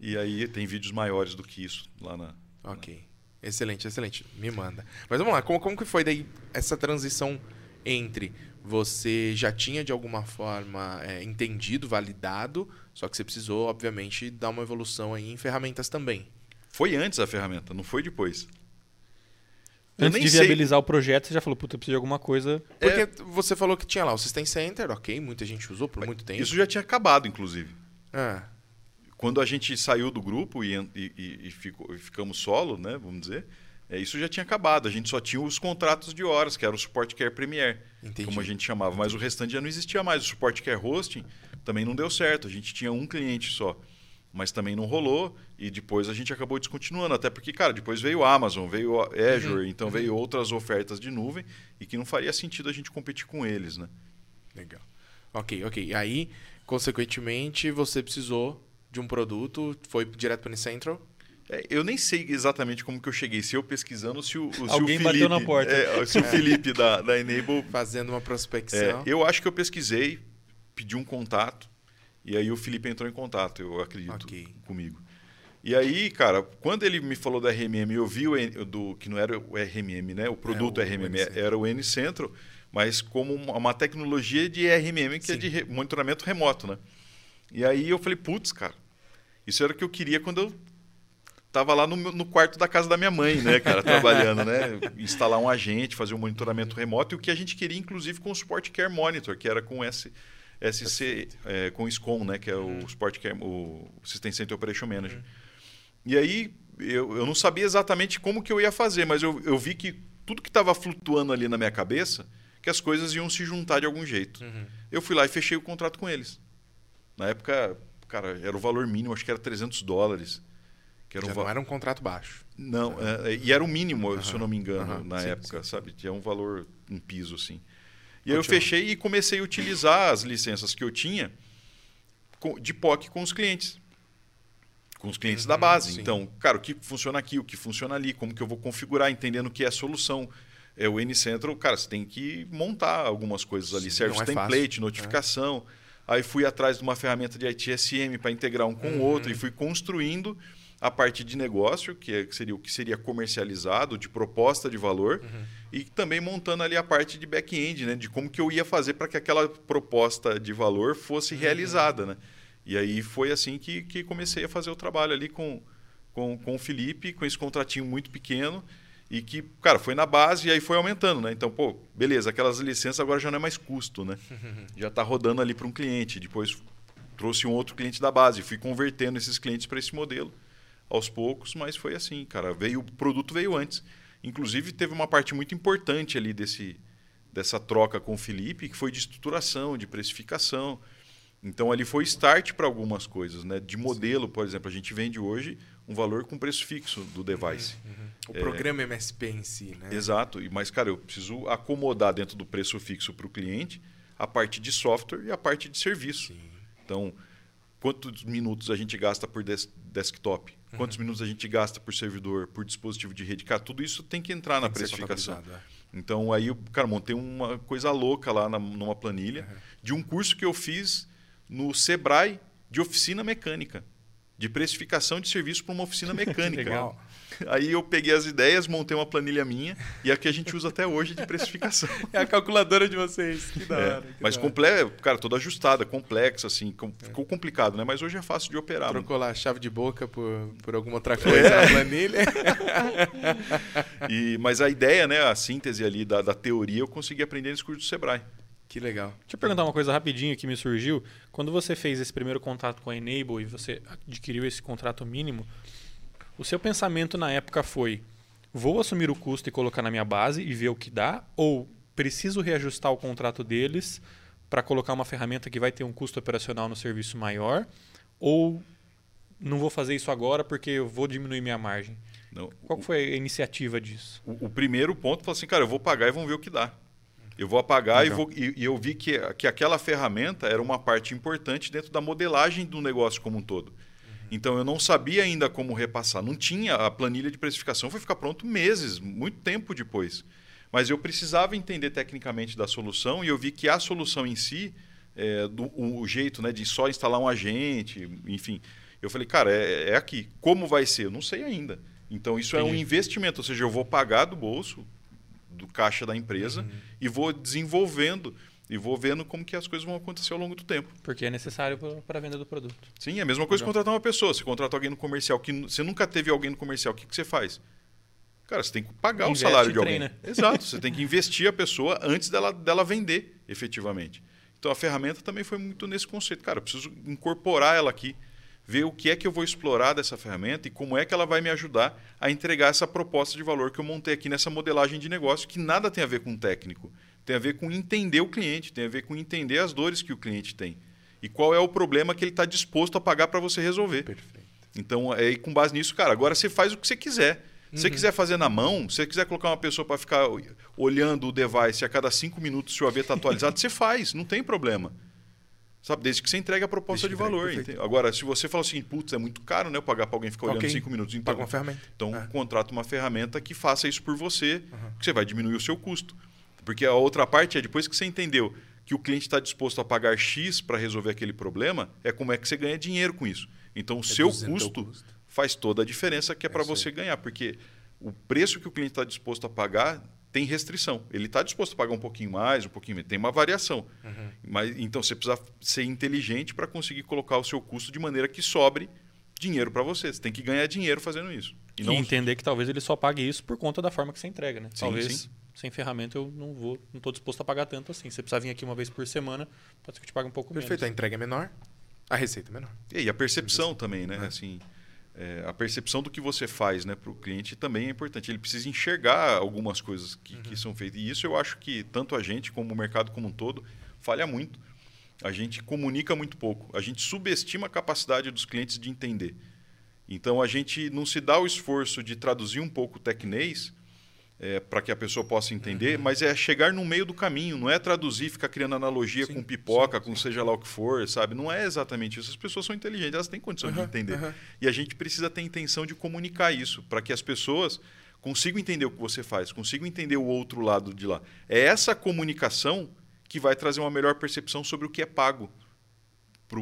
E aí tem vídeos maiores do que isso lá na. Ok. Excelente, excelente. Me manda. Mas vamos lá, como, como que foi daí essa transição entre você já tinha de alguma forma é, entendido, validado, só que você precisou, obviamente, dar uma evolução aí em ferramentas também. Foi antes a ferramenta, não foi depois. Eu Antes de sei- viabilizar o projeto, você já falou, puta, eu preciso de alguma coisa. Porque você falou que tinha lá o System Center, ok, muita gente usou por muito tempo. Isso já tinha acabado, inclusive. Ah, Quando a gente saiu do grupo e, e- e- ficou- e ficamos solo, né, vamos dizer, é, isso já tinha acabado. A gente só tinha os contratos de horas, que era o Support Care Premier, entendi. como a gente chamava. Mas o restante já não existia mais. O Support Care Hosting também não deu certo. A gente tinha um cliente só. Mas também não rolou e depois a gente acabou descontinuando. Até porque, cara, depois veio o Amazon, veio o Azure, Uhum, então veio outras ofertas de nuvem e que não faria sentido a gente competir com eles, né? Legal. Ok, ok. E aí, consequentemente, você precisou de um produto, foi direto para o Central. É, eu nem sei exatamente como que eu cheguei, se eu pesquisando, se o, se o Alguém Felipe, bateu na porta. é, se o Felipe da, da Enable Fazendo uma É, prospecção. eu acho que eu pesquisei, pedi um contato, e aí o Felipe entrou em contato, eu acredito, Ok. comigo. E aí, cara, quando ele me falou da RMM, eu vi o N- do que não era o RMM, né? O produto É, o RMM N-Centro. era o N-Centro, mas como uma uma tecnologia de RMM que é Sim. de re- monitoramento remoto, né? E aí eu falei, putz, cara, isso era o que eu queria quando eu tava lá no, no quarto da casa da minha mãe, né, cara, trabalhando, né? Instalar um agente, fazer um monitoramento remoto e o que a gente queria, inclusive, com o Support Care Monitor, que era com S, SC, é, com o SCOM, né, que é o Support Care, o System Center Operation Manager. E aí eu, eu não sabia exatamente como que eu ia fazer, mas eu, eu vi que tudo que estava flutuando ali na minha cabeça, que as coisas iam se juntar de algum jeito. Uhum. Eu fui lá e fechei o contrato com eles. Na época, cara, era o valor mínimo, acho que era 300 dólares. Que era um não era um contrato baixo. não, é, é, e era o mínimo, se eu não me engano, aham, na sim, época, sim, sabe? Tinha um valor, um piso, assim. E aí eu fechei e comecei a utilizar as licenças que eu tinha de POC com os clientes. Com os clientes da Uhum, base. sim. Então, cara, o que funciona aqui, o que funciona ali, como que eu vou configurar, entendendo o que é a solução. É o N-Central, cara, você tem que montar algumas coisas ali, Sim, service não é template, fácil, notificação. Aí fui atrás de uma ferramenta de ITSM para integrar um com o Uhum. outro e fui construindo a parte de negócio, que, é- que seria o que seria comercializado, de proposta de valor, Uhum. e também montando ali a parte de back-end, né, de como que eu ia fazer para que aquela proposta de valor Uhum. fosse realizada, né? E aí foi assim que, que comecei a fazer o trabalho ali com, com, com o Felipe, com esse contratinho muito pequeno, e que, cara, foi na base e aí foi aumentando, né? Então, pô, beleza, aquelas licenças agora já não é mais custo, né? Já está rodando ali para um cliente. Depois trouxe um outro cliente da base, fui convertendo esses clientes para esse modelo aos poucos, mas foi assim, cara. Veio, o produto veio antes. Inclusive, teve uma parte muito importante ali desse, dessa troca com o Felipe, que foi de estruturação, de precificação. Então, ali foi start para algumas coisas, né? De modelo, por exemplo, a gente vende hoje um valor com preço fixo do device. O programa MSP em si, né? Exato. E- Mas, cara, eu preciso acomodar dentro do preço fixo para o cliente a parte de software e a parte de serviço. Sim. Então, quantos minutos a gente gasta por des- desktop? Uhum. Quantos minutos a gente gasta por servidor, por dispositivo de rede? Cara, tudo isso tem que entrar na Tem que ser precificação. é. Então, aí, cara, montei uma coisa louca lá na- numa planilha de um curso que eu fiz no Sebrae de oficina mecânica. De precificação de serviço para uma oficina mecânica. legal. Aí eu peguei as ideias, montei uma planilha minha e a que a gente usa até hoje de precificação. É a calculadora de vocês. Que da É, hora. que mas da hora. comple... cara, toda ajustada, complexa, assim, com- ficou complicado, né? Mas hoje é fácil de operar. Trocou lá a chave de boca por, por alguma outra coisa na planilha. E, mas a ideia, né, a síntese ali da, da teoria, eu consegui aprender nesse curso do Sebrae. Que legal. Deixa eu perguntar uma coisa rapidinho que me surgiu. Quando você fez esse primeiro contato com a Enable e você adquiriu esse contrato mínimo, o seu pensamento na época foi: vou assumir o custo e colocar na minha base e ver o que dá? Ou preciso reajustar o contrato deles para colocar uma ferramenta que vai ter um custo operacional no serviço maior? Ou não vou fazer isso agora porque eu vou diminuir minha margem? Não, Qual que foi a iniciativa disso? o, o primeiro ponto foi assim, cara, eu vou pagar e vamos ver o que dá. Eu vou apagar e, Legal. vou, e, e eu vi que, que aquela ferramenta era uma parte importante dentro da modelagem do negócio como um todo. Então eu não sabia ainda como repassar. Não tinha a planilha de precificação, foi ficar pronto meses, muito tempo depois. Mas eu precisava entender tecnicamente da solução e eu vi que a solução em si, é, do, o, jeito né, de só instalar um agente, enfim. Eu falei, cara, é, é aqui. Como vai ser? Eu não sei ainda. Então isso é um Entendi. investimento, ou seja, eu vou pagar do bolso, do caixa da empresa e vou desenvolvendo e vou vendo como que as coisas vão acontecer ao longo do tempo. Porque é necessário para a venda do produto. Sim, é a mesma coisa que contratar uma pessoa. Você contrata alguém no comercial, que você nunca teve alguém no comercial, o que, que você faz? Cara, você tem que pagar Investe o salário de alguém. treina. Exato, você tem que investir a pessoa antes dela, dela vender, efetivamente. Então a ferramenta também foi muito nesse conceito. Cara, eu preciso incorporar ela aqui, ver o que é que eu vou explorar dessa ferramenta e como é que ela vai me ajudar a entregar essa proposta de valor que eu montei aqui nessa modelagem de negócio, que nada tem a ver com técnico. Tem a ver com entender o cliente, tem a ver com entender as dores que o cliente tem. E qual é o problema que ele está disposto a pagar para você resolver. Perfeito. Então, é com base nisso, cara, agora você faz o que você quiser. Se você quiser fazer na mão, se você quiser colocar uma pessoa para ficar olhando o device a cada cinco minutos se o AV está atualizado, você faz, não tem problema. Sabe, desde que você entregue a proposta de entregue, valor. Agora, se você fala assim, putz, é muito caro, né? Eu pagar para alguém ficar olhando Ok. cinco minutos. Então, Paga uma ferramenta. então É. contrata uma ferramenta que faça isso por você, que você vai diminuir o seu custo. Porque a outra parte é depois que você entendeu que o cliente está disposto a pagar X para resolver aquele problema, é como é que você ganha dinheiro com isso. Então, o seu Reduzindo teu custo, custo. faz toda a diferença que é, É para você ganhar, porque o preço que o cliente está disposto a pagar tem restrição. Ele está disposto a pagar um pouquinho mais, um pouquinho menos, tem uma variação. Uhum. Mas então você precisa ser inteligente para conseguir colocar o seu custo de maneira que sobre dinheiro para você. Você tem que ganhar dinheiro fazendo isso. E E, não entender que talvez ele só pague isso por conta da forma que você entrega, né? Sim, talvez sim. sem ferramenta eu não vou, não estou disposto a pagar tanto assim. Você precisa vir aqui uma vez por semana, pode ser que eu te pague um pouco Perfeito. A menos. entrega é menor, a receita é menor. E a percepção também, né? É. Assim, é, a percepção do que você faz né, para o cliente também é importante. Ele precisa enxergar algumas coisas que, que são feitas. E isso eu acho que tanto a gente como o mercado como um todo falha muito. A gente comunica muito pouco. A gente subestima a capacidade dos clientes de entender. Então a gente não se dá o esforço de traduzir um pouco o tecnês é, para que a pessoa possa entender, mas é chegar no meio do caminho, não é traduzir, ficar criando analogia Sim, com pipoca, sim, com seja lá o que for, sabe? Não é exatamente isso. As pessoas são inteligentes, elas têm condição de Aham, entender. aham. E a gente precisa ter intenção de comunicar isso, para que as pessoas consigam entender o que você faz, consigam entender o outro lado de lá. É essa comunicação que vai trazer uma melhor percepção sobre o que é pago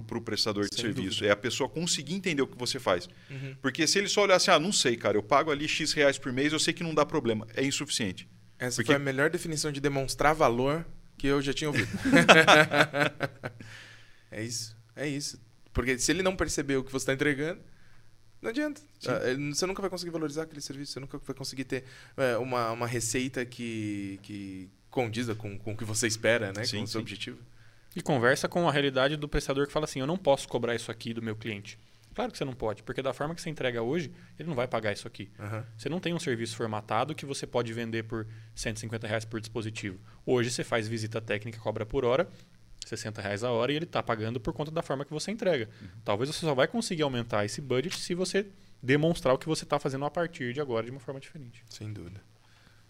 para o prestador de Sem serviço. dúvida. É a pessoa conseguir entender o que você faz. Uhum. Porque se ele só olhar assim, ah, não sei, cara, eu pago ali X reais por mês, eu sei que não dá problema. É insuficiente. Essa Porque- foi a melhor definição de demonstrar valor que eu já tinha ouvido. é isso. É isso. Porque se ele não perceber o que você está entregando, não adianta. Sim. Ah, Você nunca vai conseguir valorizar aquele serviço, você nunca vai conseguir ter é, uma, uma receita que, que condiza com, com o que você espera, né? Sim, com o seu sim. objetivo. E conversa com a realidade do prestador que fala assim: eu não posso cobrar isso aqui do meu cliente. Claro que você não pode, porque da forma que você entrega hoje, ele não vai pagar isso aqui. Aham. Você não tem um serviço formatado que você pode vender por 150 reais por dispositivo. Hoje você faz visita técnica, cobra por hora, 60 reais a hora, e ele está pagando por conta da forma que você entrega. Talvez você só vai conseguir aumentar esse budget se você demonstrar o que você está fazendo a partir de agora de uma forma diferente. Sem dúvida.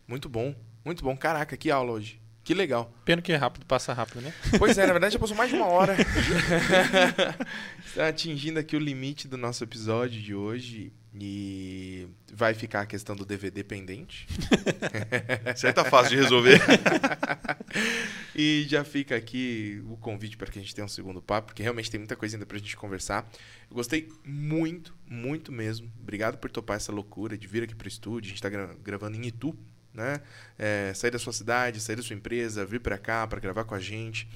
Muito bom, muito bom. Caraca, que aula hoje. Que legal. Pena que é rápido, passa rápido, né? Pois é, na verdade já passou mais de uma hora. Está atingindo aqui o limite do nosso episódio de hoje. E vai ficar a questão do DVD pendente. Aí tá fácil de resolver. e já fica aqui o convite para que a gente tenha um segundo papo, porque realmente tem muita coisa ainda para a gente conversar. Eu gostei muito, muito mesmo. Obrigado por topar essa loucura de vir aqui para o estúdio. A gente está gra gravando em Itu, né? É, sair da sua cidade, sair da sua empresa, vir para cá para gravar com a gente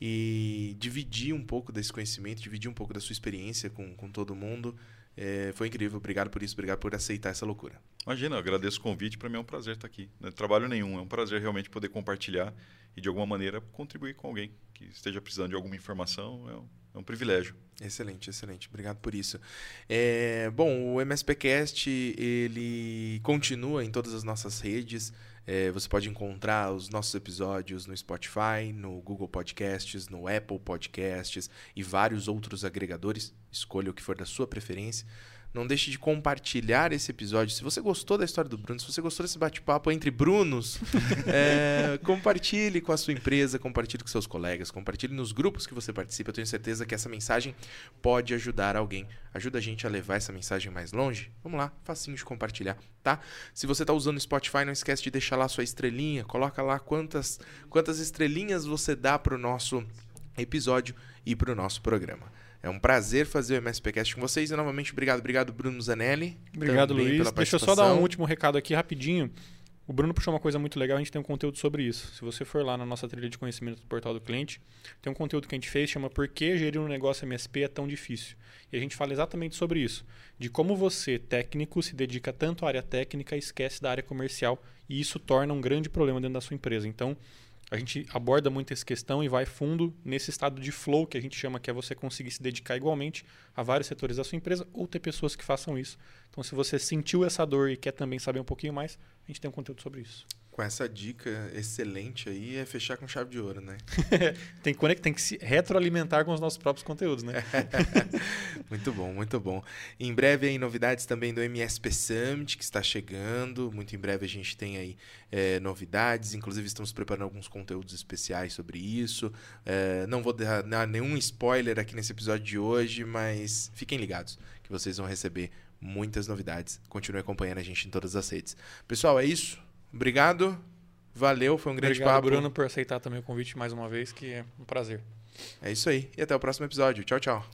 e dividir um pouco desse conhecimento, dividir um pouco da sua experiência com, com todo mundo. É, foi incrível, obrigado por isso, obrigado por aceitar essa loucura. Imagina, eu agradeço o convite, para mim é um prazer estar aqui. Não é trabalho nenhum, é um prazer realmente poder compartilhar e de alguma maneira contribuir com alguém que esteja precisando de alguma informação. É um, é um privilégio. Excelente, excelente. Obrigado por isso. É, bom, o MSPcast ele continua em todas as nossas redes. É, você pode encontrar os nossos episódios no Spotify, no Google Podcasts, no Apple Podcasts e vários outros agregadores. Escolha o que for da sua preferência. Não deixe de compartilhar esse episódio. Se você gostou da história do Bruno, se você gostou desse bate-papo entre Brunos, é, compartilhe com a sua empresa, compartilhe com seus colegas, compartilhe nos grupos que você participa. Eu tenho certeza que essa mensagem pode ajudar alguém. Ajuda a gente a levar essa mensagem mais longe. Vamos lá, facinho de compartilhar, tá? Se você está usando o Spotify, não esquece de deixar lá sua estrelinha. Coloca lá quantas, quantas estrelinhas você dá para o nosso episódio e para o nosso programa. É um prazer fazer o MSPcast com vocês. E novamente, obrigado, obrigado, Bruno Zanelli. Obrigado, Luiz. Deixa eu só dar um último recado aqui rapidinho. O Bruno puxou uma coisa muito legal, a gente tem um conteúdo sobre isso. Se você for lá na nossa trilha de conhecimento do portal do cliente, tem um conteúdo que a gente fez, chama Por que gerir um negócio MSP é tão difícil? E a gente fala exatamente sobre isso. De como você, técnico, se dedica tanto à área técnica e esquece da área comercial. E isso torna um grande problema dentro da sua empresa. Então, a gente aborda muito essa questão e vai fundo nesse estado de flow que a gente chama, que é você conseguir se dedicar igualmente a vários setores da sua empresa ou ter pessoas que façam isso. Então, se você sentiu essa dor e quer também saber um pouquinho mais, a gente tem um conteúdo sobre isso com essa dica excelente aí é fechar com chave de ouro, né? tem, que, tem que se retroalimentar com os nossos próprios conteúdos, né? muito bom, muito bom. Em breve aí novidades também do MSP Summit que está chegando. Muito em breve a gente tem aí é, novidades. Inclusive estamos preparando alguns conteúdos especiais sobre isso. É, não vou dar, nenhum spoiler aqui nesse episódio de hoje, mas fiquem ligados que vocês vão receber muitas novidades. Continue acompanhando a gente em todas as redes. Pessoal, é isso. Obrigado. Valeu, foi um grande Obrigado, papo. Bruno, por aceitar também o convite mais uma vez, que é um prazer. É isso aí. E até o próximo episódio. Tchau, tchau.